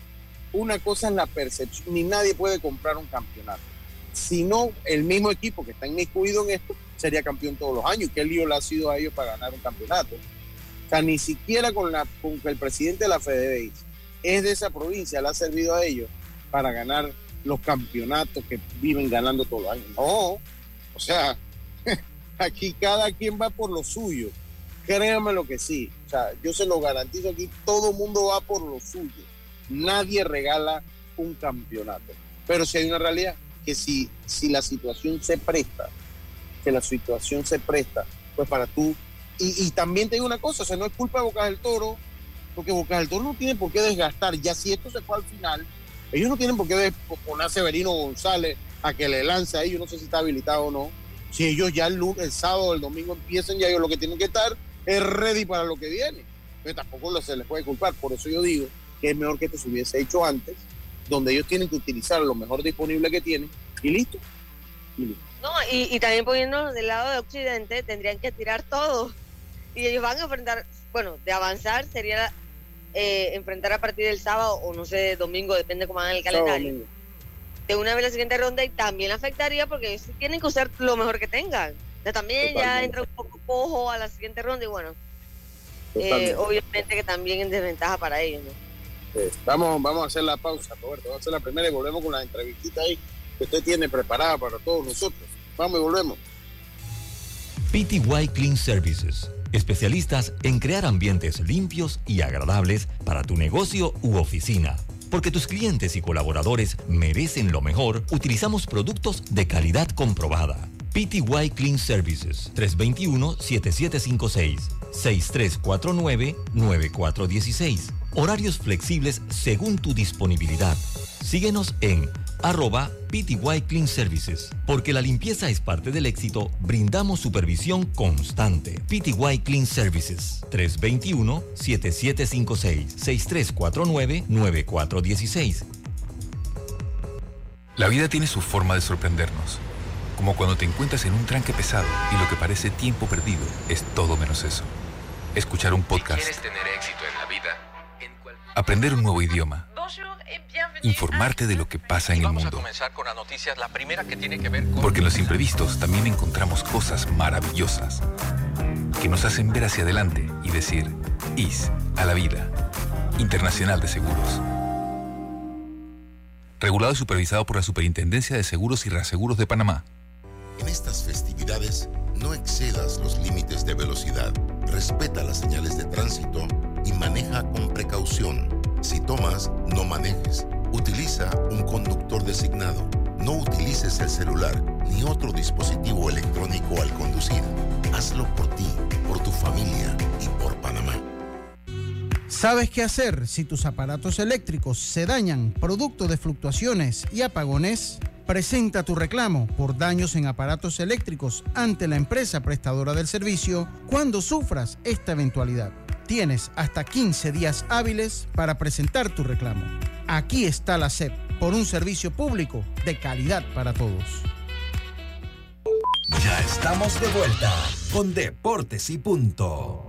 Speaker 1: Una cosa es la percepción, ni nadie puede comprar un campeonato. Si no, el mismo equipo que está inmiscuido en esto sería campeón todos los años. ¿Qué lío le ha sido a ellos para ganar un campeonato? O sea, ni siquiera con, que el presidente de la FedeBase es de esa provincia, le ha servido a ellos para ganar los campeonatos que viven ganando todos los años. No, o sea, aquí cada quien va por lo suyo. Créanme lo que sí. O sea, yo se lo garantizo aquí, todo mundo va por lo suyo. Nadie regala un campeonato. Pero si hay una realidad, que si, si la situación se presta, que la situación se presta, pues para tú. Y, también te digo una cosa, o sea, no es culpa de Bocas del Toro, porque Bocas del Toro no tiene por qué desgastar. Ya si esto se fue al final, ellos no tienen por qué poner a Severino González a que le lance ahí, yo no sé si está habilitado o no. Si ellos ya el, lunes, el sábado, el domingo empiezan, ya ellos lo que tienen que estar es ready para lo que viene. Pero tampoco se les puede culpar. Por eso yo digo que es mejor que esto se hubiese hecho antes, donde ellos tienen que utilizar lo mejor disponible que tienen y listo.
Speaker 4: No, y, también poniéndonos del lado de Occidente, tendrían que tirar todo. Y ellos van a enfrentar, bueno, de avanzar sería eh, enfrentar a partir del sábado o no sé, domingo, depende cómo hagan el calendario. De una vez la siguiente ronda y también afectaría porque ellos tienen que usar lo mejor que tengan. también ya entra un poco cojo a la siguiente ronda y bueno, eh, obviamente que también es desventaja para ellos.
Speaker 1: vamos, vamos a hacer la pausa, Roberto. Vamos a hacer la primera y volvemos con la entrevistita ahí que usted tiene preparada para todos nosotros. Vamos y volvemos.
Speaker 3: PTY Clean Services, especialistas en crear ambientes limpios y agradables para tu negocio u oficina. Porque tus clientes y colaboradores merecen lo mejor, utilizamos productos de calidad comprobada. PTY Clean Services 321-7756 6349-9416. Horarios flexibles según tu disponibilidad. Síguenos en arroba PTY Clean Services. Porque la limpieza es parte del éxito, brindamos supervisión constante. PTY Clean Services 321-7756-6349-9416.
Speaker 6: La vida tiene su forma de sorprendernos. Como cuando te encuentras en un tranque pesado y lo que parece tiempo perdido es todo menos eso. Escuchar un podcast. tener éxito en la vida, aprender un nuevo idioma informarte de lo que pasa en el mundo. Porque en los imprevistos también encontramos cosas maravillosas que nos hacen ver hacia adelante y decir, IS a la vida. Internacional de Seguros. Regulado y supervisado por la Superintendencia de Seguros y Reaseguros de Panamá.
Speaker 7: En estas festividades, no excedas los límites de velocidad, respeta las señales de tránsito y maneja con precaución. Si tomas, no manejes. Utiliza un conductor designado. No utilices el celular ni otro dispositivo electrónico al conducir. Hazlo por ti, por tu familia y por Panamá.
Speaker 8: ¿Sabes qué hacer si tus aparatos eléctricos se dañan producto de fluctuaciones y apagones? Presenta tu reclamo por daños en aparatos eléctricos ante la empresa prestadora del servicio cuando sufras esta eventualidad. Tienes hasta 15 días hábiles para presentar tu reclamo. Aquí está la SEP, por un servicio público de calidad para todos.
Speaker 5: Ya estamos de vuelta con Deportes y Punto.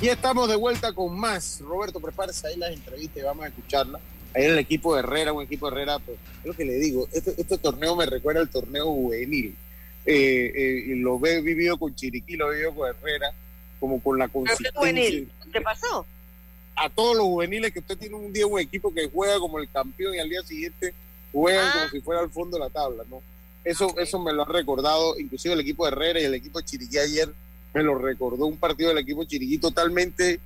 Speaker 1: Y estamos de vuelta con más. Roberto, prepárese ahí las entrevistas y vamos a escucharla. Ahí el equipo de Herrera, un equipo de Herrera, pues, es lo que le digo, este, este torneo me recuerda al torneo juvenil. Eh, eh, lo he vivido con Chiriquí, lo he vivido con Herrera, como con la consistencia.
Speaker 4: juvenil? ¿Qué pasó?
Speaker 1: A todos los juveniles que usted tiene un día un equipo que juega como el campeón y al día siguiente juegan
Speaker 4: Ah.
Speaker 1: como si fuera al fondo de la tabla, ¿no? Eso, eso me lo ha recordado, inclusive el equipo de Herrera y el equipo de Chiriquí ayer me lo recordó un partido del equipo Chiriquí totalmente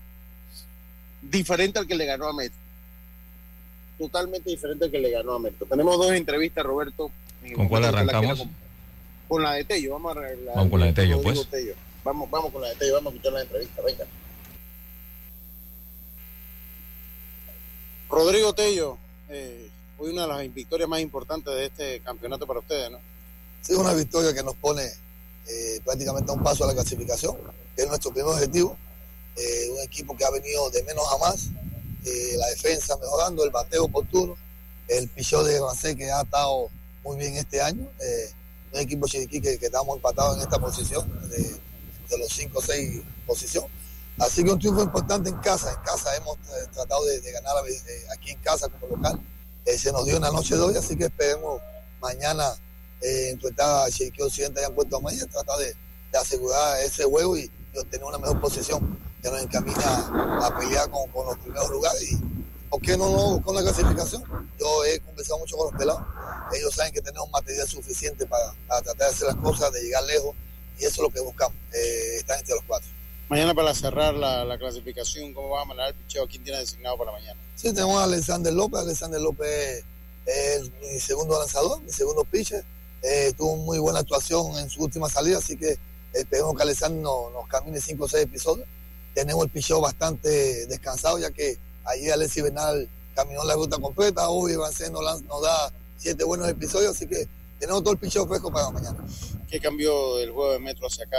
Speaker 1: diferente al que le ganó a Metro. Totalmente diferente al que le ganó a Metro. Tenemos dos entrevistas, Roberto.
Speaker 2: ¿Con cuál
Speaker 1: la
Speaker 2: arrancamos?
Speaker 1: com- Con la de Tello, vamos a
Speaker 2: Vamos con la de Tello,
Speaker 1: Rodrigo
Speaker 2: pues.
Speaker 1: Tello. Vamos, vamos con la de Tello, vamos a escuchar la entrevista, venga. Rodrigo Tello, eh, hoy una de las victorias más importantes de este campeonato para ustedes, ¿no?
Speaker 9: Sí, una victoria que nos pone eh, prácticamente a un paso a la clasificación, que es nuestro primer objetivo. Eh, un equipo que ha venido de menos a más, eh, la defensa mejorando, el bateo oportuno, el pichón de Rancé que ha estado muy bien este año, un equipo chiriquí que, que estamos empatados en esta posición, de, los 5 o 6 posiciones. Así que un triunfo importante en casa, en casa hemos tratado de, de ganar aquí en casa como local. Se nos dio una noche de hoy, así que esperemos mañana eh, enfrentar a Chiriquí Occidente allá en Puerto Maya, tratar de, de asegurar ese juego y, y obtener una mejor posición que nos encamina a pelear con, con los primeros lugares. Y, ¿Por qué no, no con la clasificación? Yo he conversado mucho con los pelados. Ellos saben que tenemos material suficiente para, para tratar de hacer las cosas, de llegar lejos, y eso es lo que buscamos, eh, estar entre los cuatro.
Speaker 1: Mañana para cerrar la, la clasificación, ¿cómo va a manejar el picheo? ¿Quién tiene designado para mañana?
Speaker 9: Sí, tenemos a Alexander López. Alexander López es mi segundo lanzador, mi segundo pitcher. Eh, tuvo muy buena actuación en su última salida, así que esperemos que Alexander nos, nos camine 5 o 6 episodios. Tenemos el picheo bastante descansado, ya que ayer Alexis Bernal caminó la ruta completa, hoy Ivancé nos, nos da 7 buenos episodios, así que tenemos todo el picheo fresco para mañana.
Speaker 1: ¿Qué cambió del juego de Metro hacia acá?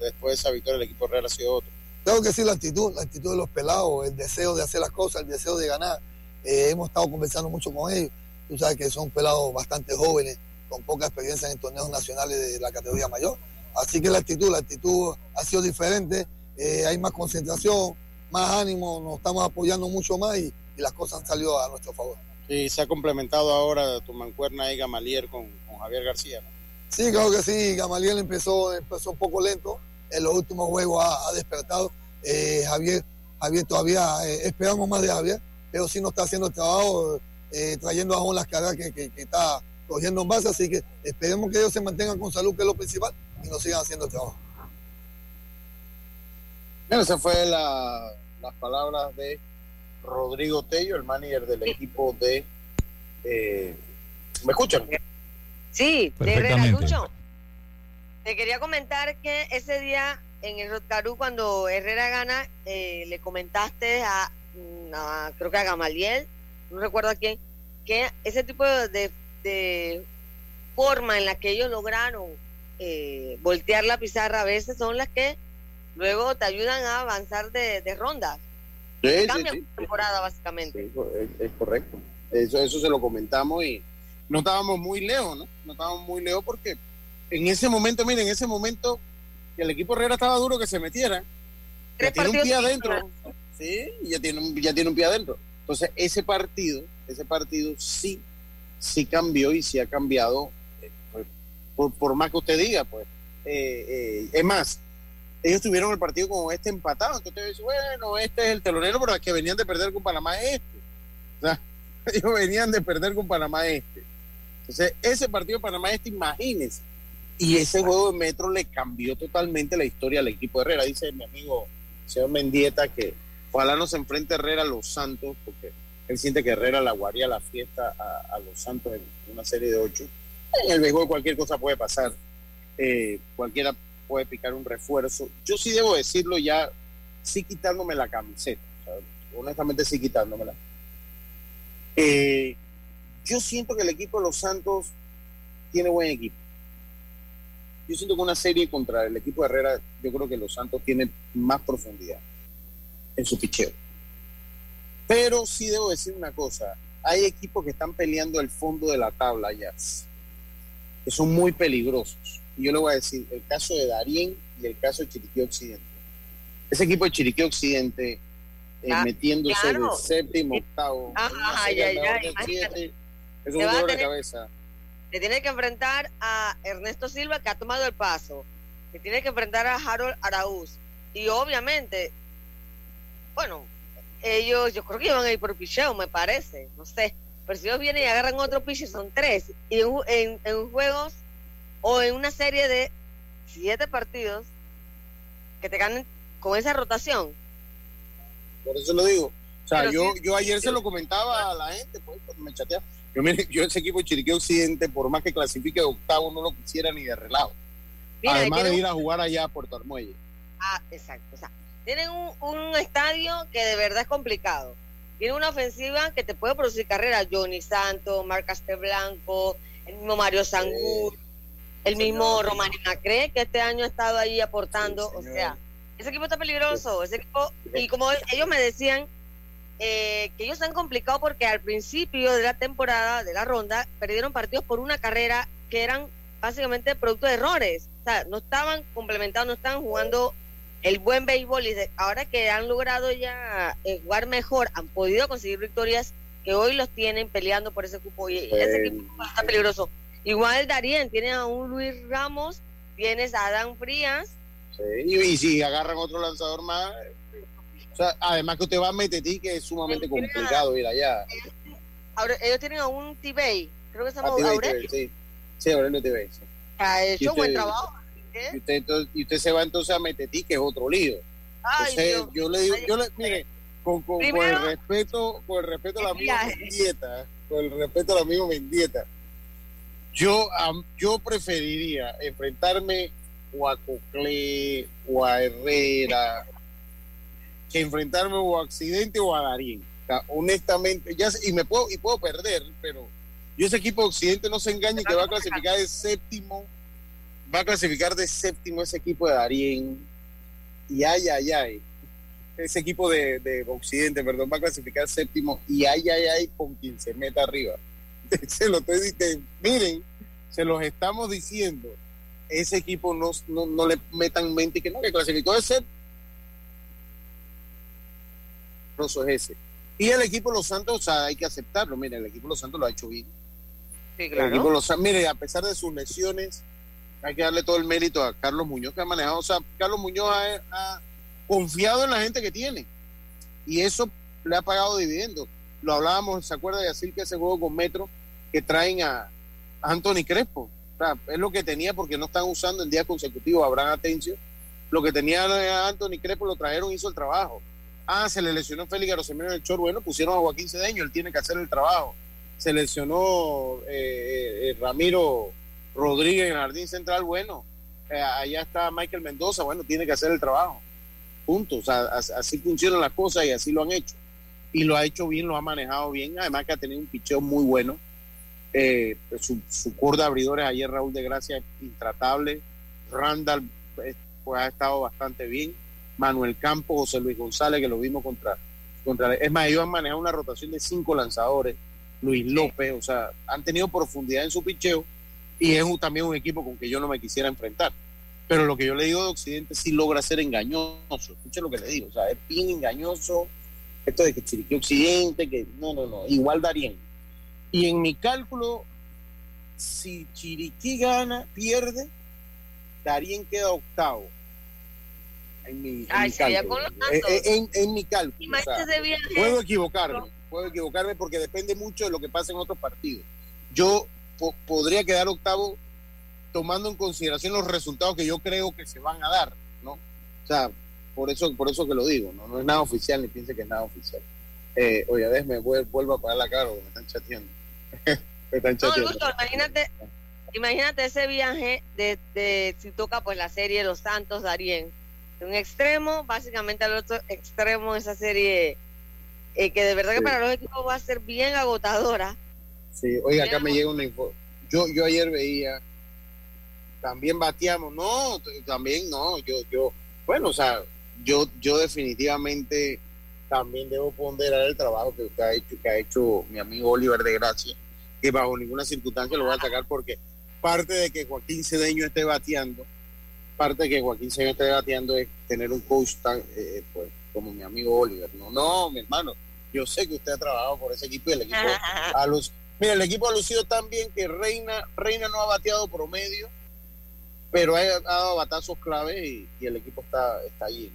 Speaker 1: Después de esa victoria, el equipo Herrera ha sido otro.
Speaker 9: Tengo que decir la actitud, la actitud de los pelados, el deseo de hacer las cosas, el deseo de ganar. Eh, hemos estado conversando mucho con ellos. Tú sabes que son pelados bastante jóvenes, con poca experiencia en torneos nacionales de la categoría mayor. Así que la actitud, la actitud ha sido diferente. eh, hay más concentración, más ánimo, nos estamos apoyando mucho más y, y las cosas han salido a nuestro favor.
Speaker 1: Y se ha complementado ahora tu mancuerna y Gamalier con, con Javier García. ¿no?
Speaker 9: Sí, claro que sí. Gamaliel empezó, empezó un poco lento. En los últimos juegos ha, ha despertado. Eh, Javier, Javier todavía eh, esperamos más de Javier, pero sí no está haciendo el trabajo, trayendo aún las cargas que, que- que está cogiendo en base. Así que esperemos que ellos se mantengan con salud, que es lo principal, y nos sigan haciendo el trabajo.
Speaker 1: Bueno, esa fue la, las palabras de Rodrigo Tello, el manager del equipo de... eh, ¿Me escuchan?
Speaker 4: Sí, de Herrera. Lucho. Te quería comentar que ese día en el Rotcarú, cuando Herrera gana, eh, le comentaste a, mm, a- creo que a Gamaliel, no recuerdo a quién, que ese tipo de, de- de forma en la que ellos lograron eh, voltear la pizarra a veces son las que luego te ayudan a avanzar de, de rondas.
Speaker 1: Sí,
Speaker 4: Cambian
Speaker 1: sí.
Speaker 4: temporada, básicamente.
Speaker 1: Sí, es, es correcto. Eso, eso se lo comentamos y no estábamos muy lejos, ¿no? No estábamos muy lejos porque en ese momento, miren, en ese momento que el equipo Herrera estaba duro que se metiera.
Speaker 4: Tres
Speaker 1: ya tiene un pie adentro. Sí, ya tiene, ya tiene un pie adentro. Entonces, ese partido, ese partido sí, sí cambió y sí ha cambiado, eh, pues, por, por más que usted diga, pues. Eh, eh, es más, ellos tuvieron el partido con este empatado, entonces usted dice, bueno, este es el telonero, pero es que venían de perder con Panamá este. Ellos venían de perder con Panamá este. Ese partido Panamá este, imagínense. Y ese juego de Metro le cambió totalmente la historia al equipo de Herrera. Dice mi amigo señor Mendieta que ojalá no se enfrente Herrera a los Santos, porque él siente que Herrera le aguaría la fiesta a, los Santos en una serie de ocho. En el béisbol cualquier cosa puede pasar. Eh, cualquiera puede picar un refuerzo. Yo sí debo decirlo ya, sí quitándome la camiseta. honestamente sí quitándomela. Eh, yo siento que el equipo de los Santos tiene buen equipo. Yo siento que una serie contra el equipo de Herrera, yo creo que los Santos tienen más profundidad en su picheo. Pero sí debo decir una cosa, hay equipos que están peleando el fondo de la tabla ya, que son muy peligrosos. Y yo le voy a decir, el caso de Darien y el caso de Chiriquí Occidente. Ese equipo de Chiriquí Occidente eh, metiéndose de séptimo, octavo.
Speaker 4: Ajá,
Speaker 1: es un dolor de cabeza.
Speaker 4: Te tiene que enfrentar a Ernesto Silva, que ha tomado el paso. Te tiene que enfrentar a Harold Araúz. Y obviamente, bueno, ellos, yo creo que iban a ir por picheo, me parece, no sé. Pero si ellos vienen y agarran otro piche, son tres. Y en, en, en juegos o en una serie de siete partidos que te ganen con esa rotación.
Speaker 1: Por eso lo digo. O sea, yo, yo ayer se lo comentaba a la gente, pues, cuando me chateaba. Yo, mire, yo ese equipo de Chiriquí Occidente, por más que clasifique de octavo, no lo quisiera ni de relajo. Además de ir a jugar allá a Puerto Armuelle.
Speaker 4: Ah, exacto. O sea, tienen un, un estadio que de verdad es complicado. Tiene una ofensiva que te puede producir carrera. Johnny Santos, Marcas Blanco, el mismo Mario Sangur, el mismo Romani Macre, que este año ha estado ahí aportando. o sea, ese equipo está peligroso. Ese equipo, y como ellos me decían, eh, que ellos están complicados porque al principio de la temporada, de la ronda, perdieron partidos por una carrera que eran básicamente producto de errores. O sea, no estaban complementados, no estaban jugando el buen béisbol y ahora que han logrado ya eh, jugar mejor, han podido conseguir victorias que hoy los tienen peleando por ese cupo y ese equipo está peligroso. Igual Darien, tiene a un Luis Ramos, tienes a Adán Frías.
Speaker 1: Sí, y, si agarran otro lanzador más, o sea, además que usted va a meter que es sumamente complicado ir allá.
Speaker 4: Ahora, ellos tienen a un T-Bay, creo que se llama Aurelio.
Speaker 1: Sí, sí Aurelio T-Bay. Sí.
Speaker 4: Ha hecho buen trabajo.
Speaker 1: Y usted, y usted se va entonces a Metetí, que es otro lío. entonces, yo le digo, yo le, mire, con, con, el respeto, con el respeto al amigo Mendieta, con el respeto al amigo Mendieta, yo, yo preferiría enfrentarme o a Coclé o a Herrera que enfrentarme o a Accidente o a Darín. honestamente, ya y me puedo y puedo perder, pero yo ese equipo de Occidente no se engañe que va a clasificar de séptimo va a clasificar de séptimo ese equipo de Darien. Y ay, ay, ay. Ese equipo de, de Occidente, perdón, va a clasificar séptimo. Y ay, ay, ay, con quien se meta arriba. se lo estoy diciendo. Miren, se los estamos diciendo. Ese equipo no, no, le metan mente que no, que clasificó de séptimo. es ese. Y el equipo de Los Santos, o sea, hay que aceptarlo. Miren, el equipo de Los Santos lo ha hecho bien.
Speaker 4: Sí, claro.
Speaker 1: El equipo de Los mire, a pesar de sus lesiones, hay que darle todo el mérito a Carlos Muñoz que ha manejado. O sea, Carlos Muñoz ha, confiado en la gente que tiene y eso le ha pagado dividendos. Lo hablábamos, ¿se acuerda de decir que ese juego con Metro que traen a, Anthony Crespo? O sea, es lo que tenía porque no están usando en día consecutivo a Abraham Atencio. Lo que tenía a Anthony Crespo lo trajeron, hizo el trabajo. Ah, se le lesionó Félix Arosemiro en el Chor. Bueno, pusieron a Joaquín Cedeño, él tiene que hacer el trabajo. Se lesionó eh, eh, eh, Ramiro Rodríguez en el Jardín Central, bueno, eh, allá está Michael Mendoza, bueno, tiene que hacer el trabajo. Punto. O sea, así funcionan las cosas y así lo han hecho. Y lo ha hecho bien, lo ha manejado bien, además que ha tenido un picheo muy bueno. Eh, pues, su, su de abridores ayer Raúl de Gracia intratable. Randall eh, pues, ha estado bastante bien. Manuel Campos, José Luis González, que lo vimos contra, contra. Es más, ellos han manejado una rotación de cinco lanzadores. Luis López, o sea, han tenido profundidad en su picheo y es también un equipo con que yo no me quisiera enfrentar. Pero lo que yo le digo de Occidente sí logra ser engañoso. Escuche lo que le digo. O sea, es bien engañoso esto de que Chiriquí Occidente, que no, no, no. Igual Darien. Y en mi cálculo, si Chiriquí gana, pierde, Darien queda octavo. En mi, cálculo. En, mi cálculo. puedo equivocarme, puedo equivocarme porque depende mucho de lo que pasa en otros partidos. Yo podría quedar octavo tomando en consideración los resultados que yo creo que se van a dar, ¿no? O sea, por eso, por eso que lo digo, ¿no? No es nada oficial, ni piense que es nada oficial. Eh, oye, déjeme, vuelvo a pagar la cara porque me están chateando.
Speaker 4: me están chateando. No, imagínate, imagínate ese viaje de, de, si toca pues la serie Los Santos Darien, de un extremo básicamente al otro extremo esa serie eh, que de verdad que para los equipos va a ser bien agotadora
Speaker 1: Sí, oiga, acá me llega una info. Yo, yo ayer veía, también bateamos, no, también no, yo, yo, bueno, o sea, yo, yo definitivamente también debo ponderar el trabajo que usted ha hecho, que ha hecho mi amigo Oliver de Gracia, que bajo ninguna circunstancia lo voy a atacar porque parte de que Joaquín Cedeño esté bateando, parte de que Joaquín Cedeño esté bateando es tener un coach tan, eh, pues, como mi amigo Oliver. No, no, mi hermano, yo sé que usted ha trabajado por ese equipo y el equipo a los Mira, el equipo ha lucido tan bien que Reina, Reina no ha bateado promedio, pero ha, dado batazos clave y, el equipo está, está allí.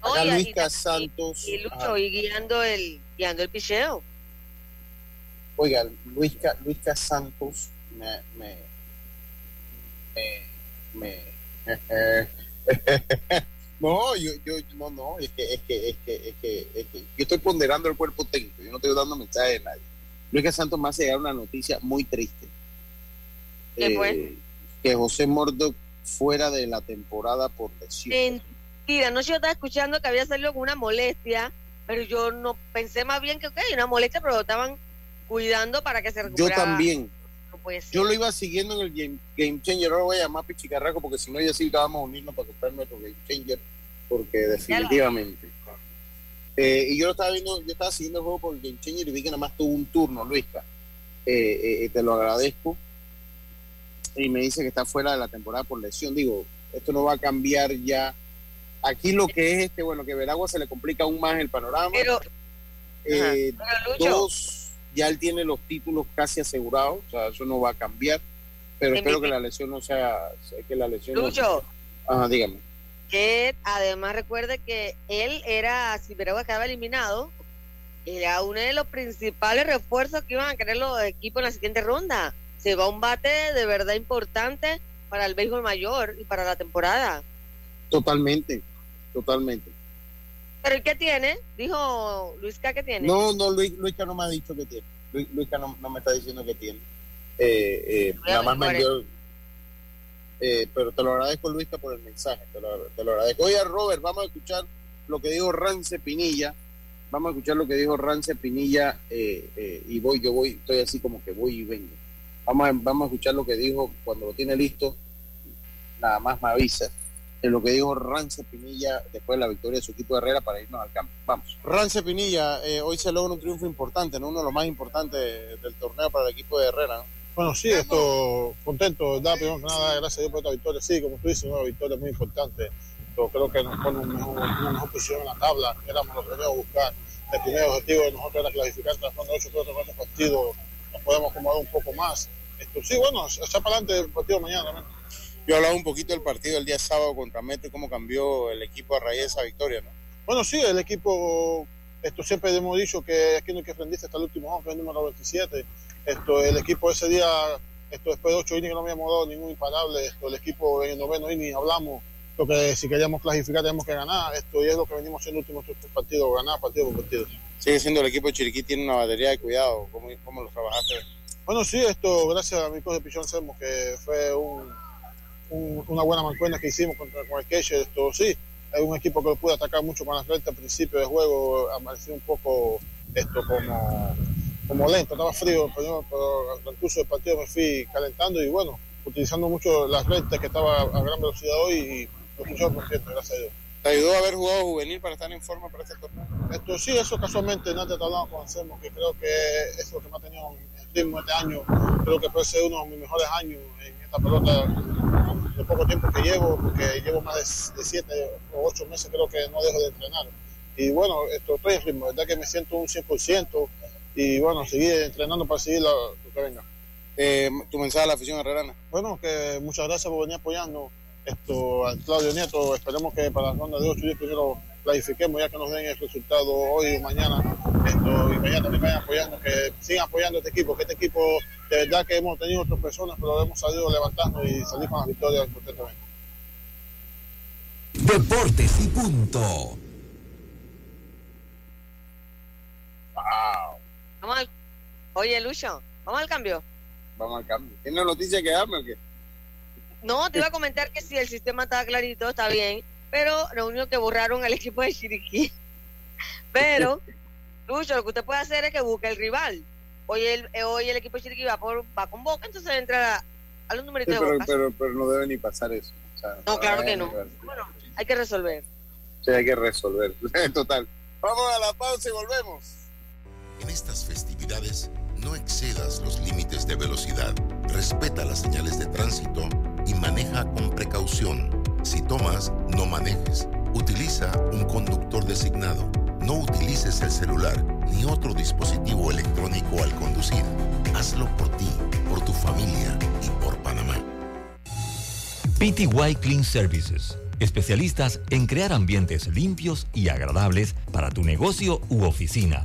Speaker 1: Acá Luis Santos.
Speaker 4: Y, Lucho, y guiando el, guiando el picheo.
Speaker 1: Oiga, Luis, Luis Santos me, me, me, no, yo, yo, no, no, es que, es que, es que, es que, es que yo estoy ponderando el cuerpo técnico, yo no estoy dando mensaje a nadie. Luis Santos me hace llegar una noticia muy triste.
Speaker 4: Eh,
Speaker 1: que José Mordo fuera de la temporada por lesión.
Speaker 4: Mentira, no yo estaba escuchando que había salido con una molestia, pero yo no pensé más bien que, ok, una molestia, pero lo estaban cuidando para que se recuperara.
Speaker 1: Yo también. yo lo iba siguiendo en el Game, Changer, ahora voy a llamar a Pichicarraco porque si no ya sí vamos a unirnos para comprar nuestro Game Changer, porque definitivamente. Eh, y yo lo estaba viendo, yo estaba siguiendo el juego por Game Changer y vi que nada más tuvo un turno, Luisca. Eh, eh, te lo agradezco. Y me dice que está fuera de la temporada por lesión. Digo, esto no va a cambiar ya. Aquí lo que es este, bueno, que Veragua se le complica aún más el panorama.
Speaker 4: Pero,
Speaker 1: dos, ya él tiene los títulos casi asegurados, o sea, eso no va a cambiar. Pero espero que la lesión no sea, que la lesión
Speaker 4: Lucho,
Speaker 1: Ajá, dígame
Speaker 4: que además recuerde que él era, si Veragua quedaba eliminado, era uno de los principales refuerzos que iban a querer los equipos en la siguiente ronda. Se va un bate de verdad importante para el béisbol mayor y para la temporada.
Speaker 1: Totalmente, totalmente.
Speaker 4: ¿Pero qué tiene? Dijo Luisca que tiene.
Speaker 1: No, no, Luis, Luisca no me ha dicho que tiene. Luisca no, me está diciendo que tiene. Eh, eh, nada más me envió, eh, pero te lo agradezco, Luisca, por el mensaje. Te lo, agradezco. Oye, Robert, vamos a escuchar lo que dijo Rance Pinilla. Vamos a escuchar lo que dijo Rance Pinilla eh, eh, y voy, yo voy, estoy así como que voy y vengo. Vamos a, vamos a escuchar lo que dijo cuando lo tiene listo. Nada más me avisa de lo que dijo Rance Pinilla después de la victoria de su equipo de Herrera para irnos al campo. Vamos. Rance Pinilla, hoy se logra un triunfo importante, ¿no? uno de los más importantes del torneo para el equipo de Herrera.
Speaker 10: Bueno, sí, estoy contento, ¿verdad? Primero que nada, gracias a Dios por esta victoria. Sí, como tú dices, una victoria muy importante. Yo creo que nos pone una mejor posición en la tabla. Éramos los primeros a buscar. El primer objetivo de nosotros era clasificar tras de 8 cuatro partidos. Nos podemos acomodar un poco más. Esto, sí, bueno, echar para adelante el partido mañana también.
Speaker 1: Yo hablaba un poquito del partido el día sábado contra Mete, cómo cambió el equipo a raíz de esa victoria, ¿no?
Speaker 10: Bueno, sí, el equipo, esto siempre hemos dicho que aquí no hay que rendirse hasta el último que es el número 27 esto, el equipo ese día, esto, después de ocho innings no habíamos dado ningún imparable. Esto, el equipo en el noveno inning hablamos lo que si queríamos clasificar tenemos que ganar. Esto y es lo que venimos haciendo los últimos tres partidos, ganar partido por partido.
Speaker 1: Sigue siendo el equipo de Chiriquí, tiene una batería de cuidado. ¿Cómo, cómo lo trabajaste?
Speaker 10: Bueno, sí, esto gracias a mi coach de Pichón Semos, que fue un, una buena mancuerna que hicimos contra, con el Keche. Esto sí, es un equipo que lo pudo atacar mucho con la frente al principio de juego, apareció un poco esto como como lento, estaba frío, pero, al transcurso del partido me fui calentando y bueno, utilizando mucho las lentes que estaba a gran velocidad hoy y lo escuchaba perfecto, gracias a Dios.
Speaker 1: ¿Te ayudó a haber jugado juvenil para estar en forma para este torneo?
Speaker 10: Esto sí, eso casualmente antes te hablamos con Anselmo, que creo que es lo que me ha tenido en ritmo este año. Creo que puede ser uno de mis mejores años en esta pelota, de poco tiempo que llevo, porque llevo más de, siete o ocho meses creo que no dejo de entrenar. Y bueno, esto, estoy en ritmo, verdad que me siento un 100%, y bueno, seguir entrenando para seguir lo, que venga.
Speaker 1: Eh, tu mensaje a la afición herrerana.
Speaker 10: Bueno, que muchas gracias por venir apoyando esto al Claudio Nieto. Esperemos que para la ronda de 8 días primero clarifiquemos ya que nos den el resultado hoy o mañana. Esto, y mañana también vayan apoyando, que sigan apoyando a este equipo, que este equipo de verdad que hemos tenido otras personas, pero hemos salido levantando y salir con las victorias constantemente.
Speaker 5: Deportes y punto.
Speaker 4: Oye, Lucho, ¿vamos al cambio?
Speaker 1: Vamos al cambio. ¿Tiene noticia que darme o qué?
Speaker 4: No, te iba a comentar que si el sistema estaba clarito, está bien, pero lo único que borraron al equipo de Chiriquí. Pero, Lucho, lo que usted puede hacer es que busque el rival. Hoy el, eh, hoy el equipo de Chiriquí va, por, va con Boca, entonces entra a, los numeritos
Speaker 1: de Boca. Pero, pero, no debe ni pasar eso.
Speaker 4: no, claro que no. Bueno, hay que resolver.
Speaker 1: Sí, hay que resolver. Total. Vamos a la pausa y volvemos.
Speaker 7: En estas festividades, no excedas los límites de velocidad, respeta las señales de tránsito y maneja con precaución. Si tomas, no manejes. Utiliza un conductor designado. No utilices el celular ni otro dispositivo electrónico al conducir. Hazlo por ti, por tu familia y por Panamá.
Speaker 3: PTY Clean Services. Especialistas en crear ambientes limpios y agradables para tu negocio u oficina.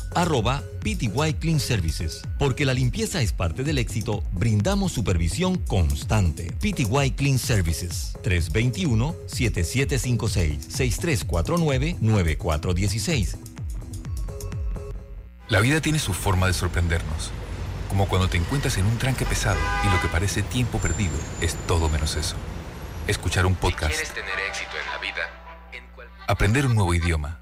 Speaker 3: arroba PTY Clean Services. Porque la limpieza es parte del éxito, brindamos supervisión constante. PTY Clean Services 321-7756-6349-9416.
Speaker 6: La vida tiene su forma de sorprendernos. Como cuando te encuentras en un tranque pesado y lo que parece tiempo perdido es todo menos eso. Escuchar un podcast.
Speaker 11: tener éxito en la vida,
Speaker 6: Aprender un nuevo idioma.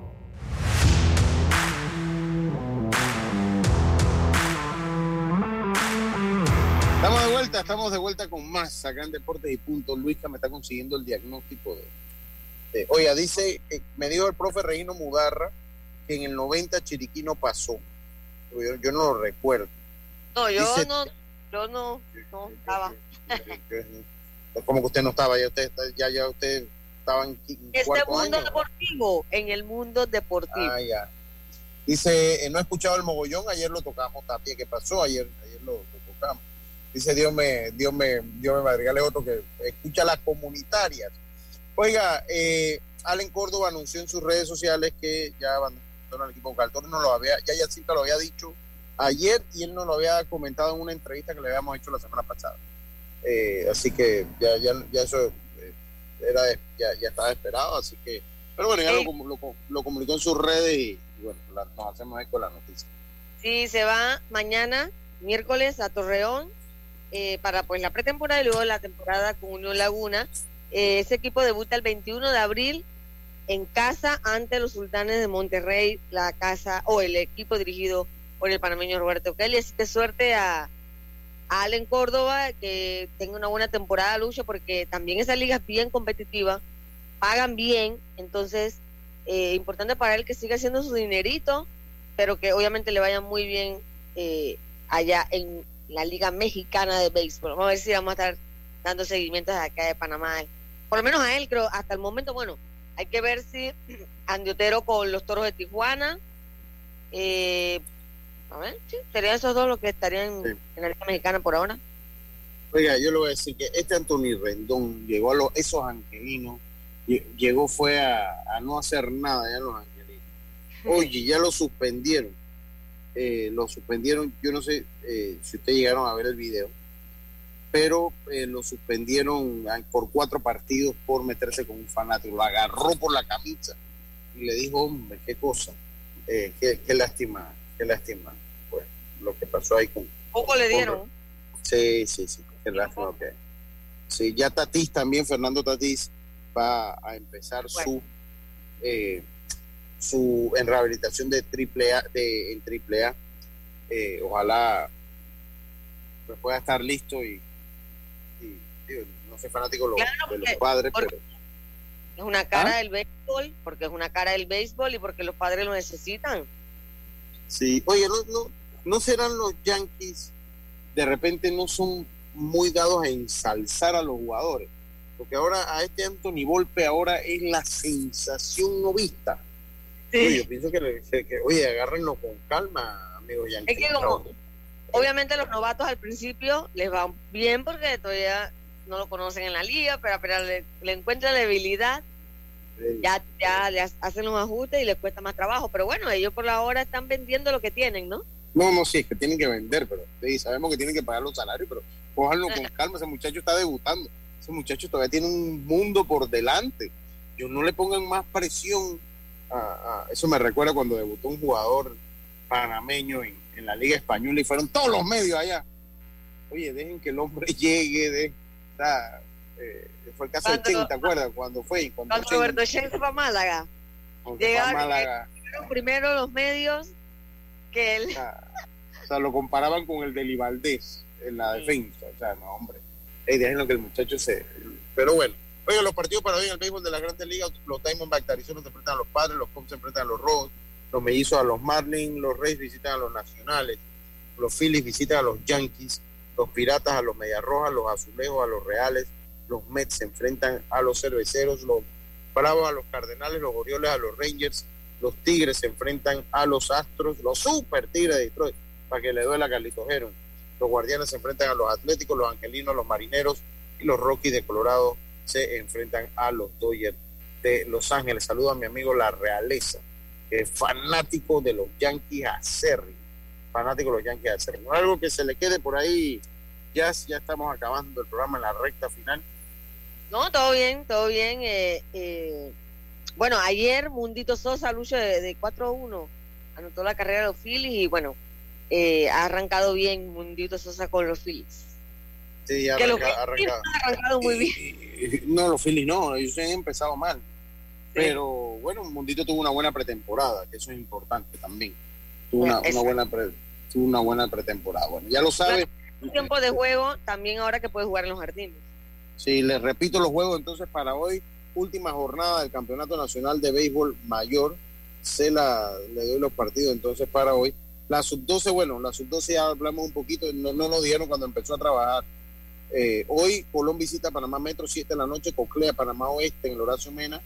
Speaker 1: Estamos de vuelta, estamos de vuelta con más acá en Deportes y Punto. Luisca me está consiguiendo el diagnóstico de. de- oiga, dice, me dijo el profe Regino Mudarra que en el 90 Chiriquí no pasó. Yo, yo no lo recuerdo.
Speaker 4: No, yo
Speaker 1: Dice-
Speaker 4: no, yo no, no estaba.
Speaker 1: Es como que usted no estaba, ya usted, ya, ya usted estaba en en
Speaker 4: Este mundo
Speaker 1: año.
Speaker 4: deportivo, en el mundo deportivo.
Speaker 1: Ah, ya. Dice, eh, no he escuchado el mogollón, ayer lo tocamos, Tapia, ¿qué pasó? Ayer, ayer lo, lo tocamos. Dice, Dios me, Dios me, Dios me madrigale otro que escucha las comunitarias. Oiga, eh, Allen Córdoba anunció en sus redes sociales que ya abandonó el equipo Caltor, no lo había, ya Yacinta lo había dicho ayer y él no lo había comentado en una entrevista que le habíamos hecho la semana pasada. Eh, así que ya, ya, ya eso eh, era ya, ya estaba esperado, así que, pero bueno, ya lo, comu- lo, co- lo comunicó en sus redes y, y bueno, la- nos hacemos eco de la noticia.
Speaker 4: Sí, se va mañana, miércoles, a Torreón eh, para pues la pretemporada y luego la temporada con Unión Laguna. Eh, ese equipo debuta el 21 de abril en casa ante los Sultanes de Monterrey, la casa o el equipo dirigido por el panameño Roberto Kelly. Así que suerte a, a Allen Córdoba, que tenga una buena temporada, Lucho, porque también esa liga es bien competitiva, pagan bien, entonces eh, importante para él que siga haciendo su dinerito, pero que obviamente le vaya muy bien eh, allá en la Liga Mexicana de Béisbol. Vamos a ver si vamos a estar dando seguimientos de acá de Panamá. Por lo menos a él, creo, hasta el momento, bueno, hay que ver si Andy Otero con los toros de Tijuana. Eh, a ver, sí, serían esos dos los que estarían en la Liga Mexicana por ahora.
Speaker 1: Oiga, yo le voy a decir que este Anthony Rendón llegó a los, esos angelinos, lle- llegó fue a, a no hacer nada ya los angelinos. Oye, ya lo suspendieron. Eh, lo suspendieron, yo no sé eh, si ustedes llegaron a ver el video, pero eh, lo suspendieron por cuatro partidos por meterse con un fanático. Lo agarró por la camisa y le dijo, hombre, qué cosa, eh, qué, qué lástima, qué lástima. Pues lo que pasó ahí con,
Speaker 4: Poco le dieron.
Speaker 1: Sí, sí, sí, qué lástima que- Sí, ya Tatís también, Fernando Tatís, va a empezar su eh, su en rehabilitación de triple A, de, en triple A. Eh, ojalá pues, pueda estar listo y, y, digo, no soy fanático de los, de padres, pero
Speaker 4: Es una cara
Speaker 1: ¿Ah?
Speaker 4: del béisbol, porque es una cara del béisbol y porque los padres lo necesitan.
Speaker 1: Sí, oye, no, no, no serán los Yankees, de repente no son muy dados a ensalzar a los jugadores, porque ahora a este Anthony Volpe ahora es la sensación novista. Oye, yo pienso que, le- que- que, oye, agárrenlo con calma, amigos Yankees.
Speaker 4: Es que como, obviamente los novatos al principio les va bien porque todavía no lo conocen en la liga, pero apenas le, le encuentra debilidad, ya, ya le hacen los ajustes y les cuesta más trabajo. Pero bueno, ellos por la hora están vendiendo lo que tienen, ¿no?
Speaker 1: No, no, sí, es que tienen que vender, pero sí, sabemos que tienen que pagar los salarios, pero cójanlo con calma, ese muchacho está debutando, ese muchacho todavía tiene un mundo por delante. Yo no le pongan más presión a, eso me recuerda cuando debutó un jugador panameño en, la Liga Española y fueron todos los medios allá. Oye, dejen que el hombre llegue, de, eh, fue el caso de Chen, ¿te acuerdas? Cuando fue.
Speaker 4: Cuando, Roberto Chen fue a Málaga. Llegaron Málaga. primero los medios que él.
Speaker 1: O sea, lo comparaban con el de Libaldés en la defensa. O sea, no, hombre. Hey, déjenlo que el muchacho se. Pero bueno. Los partidos para hoy en el béisbol de las grandes ligas, los Diamondbacks de Arizona se enfrentan a los Padres, los Cubs se enfrentan a los Rojos, los Mellizos a los Marlins, los Reyes visitan a los Nacionales, los Phillies visitan a los Yankees, los Piratas a los Mediarrojas, los Azulejos a los Reales, los Mets se enfrentan a los Cerveceros, los Bravos a los Cardenales, los Orioles a los Rangers, los Tigres se enfrentan a los Astros, los Super Tigres de Detroit, para que le duela a Carlitos Heron. Los Guardianes se enfrentan a los Atléticos, los Angelinos, los Marineros y los Rockies de Colorado se enfrentan a los Dodgers de Los Ángeles. Saludo a mi amigo La Realeza, fanático de los Yankees a Serri. Fanático de los Yankees a Serri. Algo que se le quede por ahí, ya, ya estamos acabando el programa en la recta final.
Speaker 4: No, todo bien, todo bien. Eh, eh, bueno, ayer Mundito Sosa, Lucho de, de 4-1, anotó la carrera de los Phillies y bueno, eh, ha arrancado bien Mundito Sosa con los Phillies.
Speaker 1: Sí, ha
Speaker 4: arrancado, muy bien.
Speaker 1: no, los Phillies no, ellos han empezado mal. Pero bueno, Mundito tuvo una buena pretemporada, que eso es importante también. Tuvo una, buena, tuvo una buena pretemporada. Bueno, ya lo sabe.
Speaker 4: Un tiempo de juego también ahora que puede jugar en los jardines.
Speaker 1: Sí, les repito los juegos entonces para hoy, última jornada del Campeonato Nacional de Béisbol Mayor. Se la, le doy los partidos entonces para hoy. La sub-12, bueno, la sub-12 ya hablamos un poquito, no, no lo dieron cuando empezó a trabajar. Eh, hoy Colón visita Panamá Metro 7 de la noche, Coclea, Panamá Oeste en el Horacio Mena,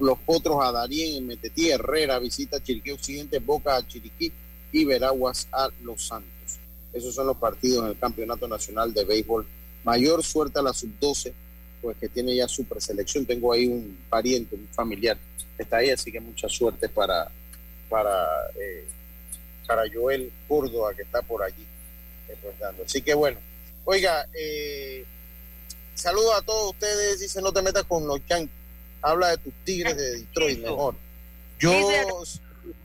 Speaker 1: Los Potros a Darien en Metetí, Herrera visita Chiriquí Occidente, Boca a Chiriquí y Veraguas a Los Santos. Esos son los partidos en el Campeonato Nacional de Béisbol Mayor suerte a la sub-12, pues que tiene ya su preselección. Tengo ahí un pariente, un familiar está ahí, así que mucha suerte para, para, eh, para Joel Córdoba, que está por allí. Así que bueno, oiga, eh, saludo a todos ustedes. Dice, no te metas con los Yankees. Habla de tus Tigres de Detroit mejor. Yo,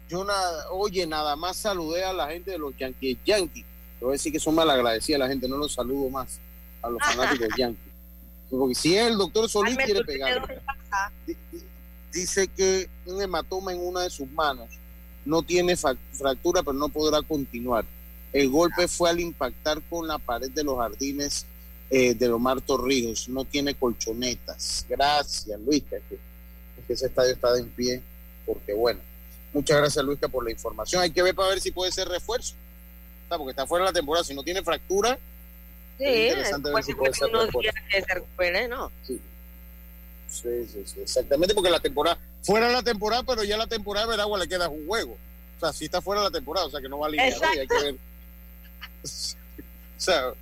Speaker 1: yo nada, oye, nada más saludé a la gente de los Yankees. Yankees. Te voy a decir que son mal agradecidas la gente, no los saludo más a los fanáticos yankees. Porque si el doctor Solís quiere pegar, dice que un hematoma en una de sus manos no tiene fractura, pero no podrá continuar. El golpe fue al impactar con la pared de los jardines eh, de Omar Torrijos. No tiene colchonetas. Gracias, Luisca, que, que ese estadio está en pie, porque bueno. Muchas gracias, Luisca, por la información. Hay que ver para ver si puede ser refuerzo. porque está fuera de la temporada. Si no tiene fractura,
Speaker 4: Sí, pues, puede ser unos días que se recupere, ¿no?
Speaker 1: Sí. Sí, sí, exactamente, porque la temporada, fuera la temporada, pero ya la temporada de agua le queda un juego. O sea, si está fuera la temporada, o sea, que no va a alinear hay que ver. O, sea, o,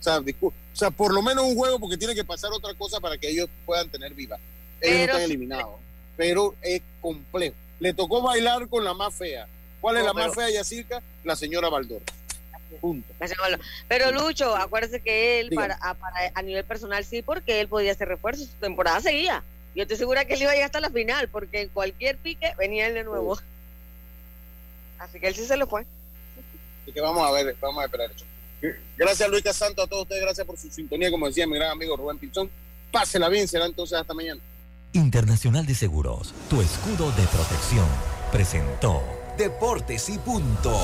Speaker 1: sea, o sea, por lo menos un juego, porque tiene que pasar otra cosa para que ellos puedan tener viva. Ellos no están eliminados, pero es complejo. Le tocó bailar con la más fea. ¿Cuál es la más fea, Yacirca? La señora Baldor.
Speaker 4: Pero Lucho, acuérdese que él, para, a, nivel personal, sí, porque él podía hacer refuerzos, su temporada seguía. Yo estoy segura que él iba a llegar hasta la final, porque en cualquier pique venía él de nuevo. Así que él sí se lo fue.
Speaker 1: Así que vamos a ver, vamos a esperar eso. Gracias Luis Santo, a todos ustedes, gracias por su sintonía, como decía mi gran amigo Rubén Pinzón. Pásela bien, será entonces hasta mañana.
Speaker 3: Internacional de Seguros, tu escudo de protección, presentó
Speaker 5: Deportes y Punto.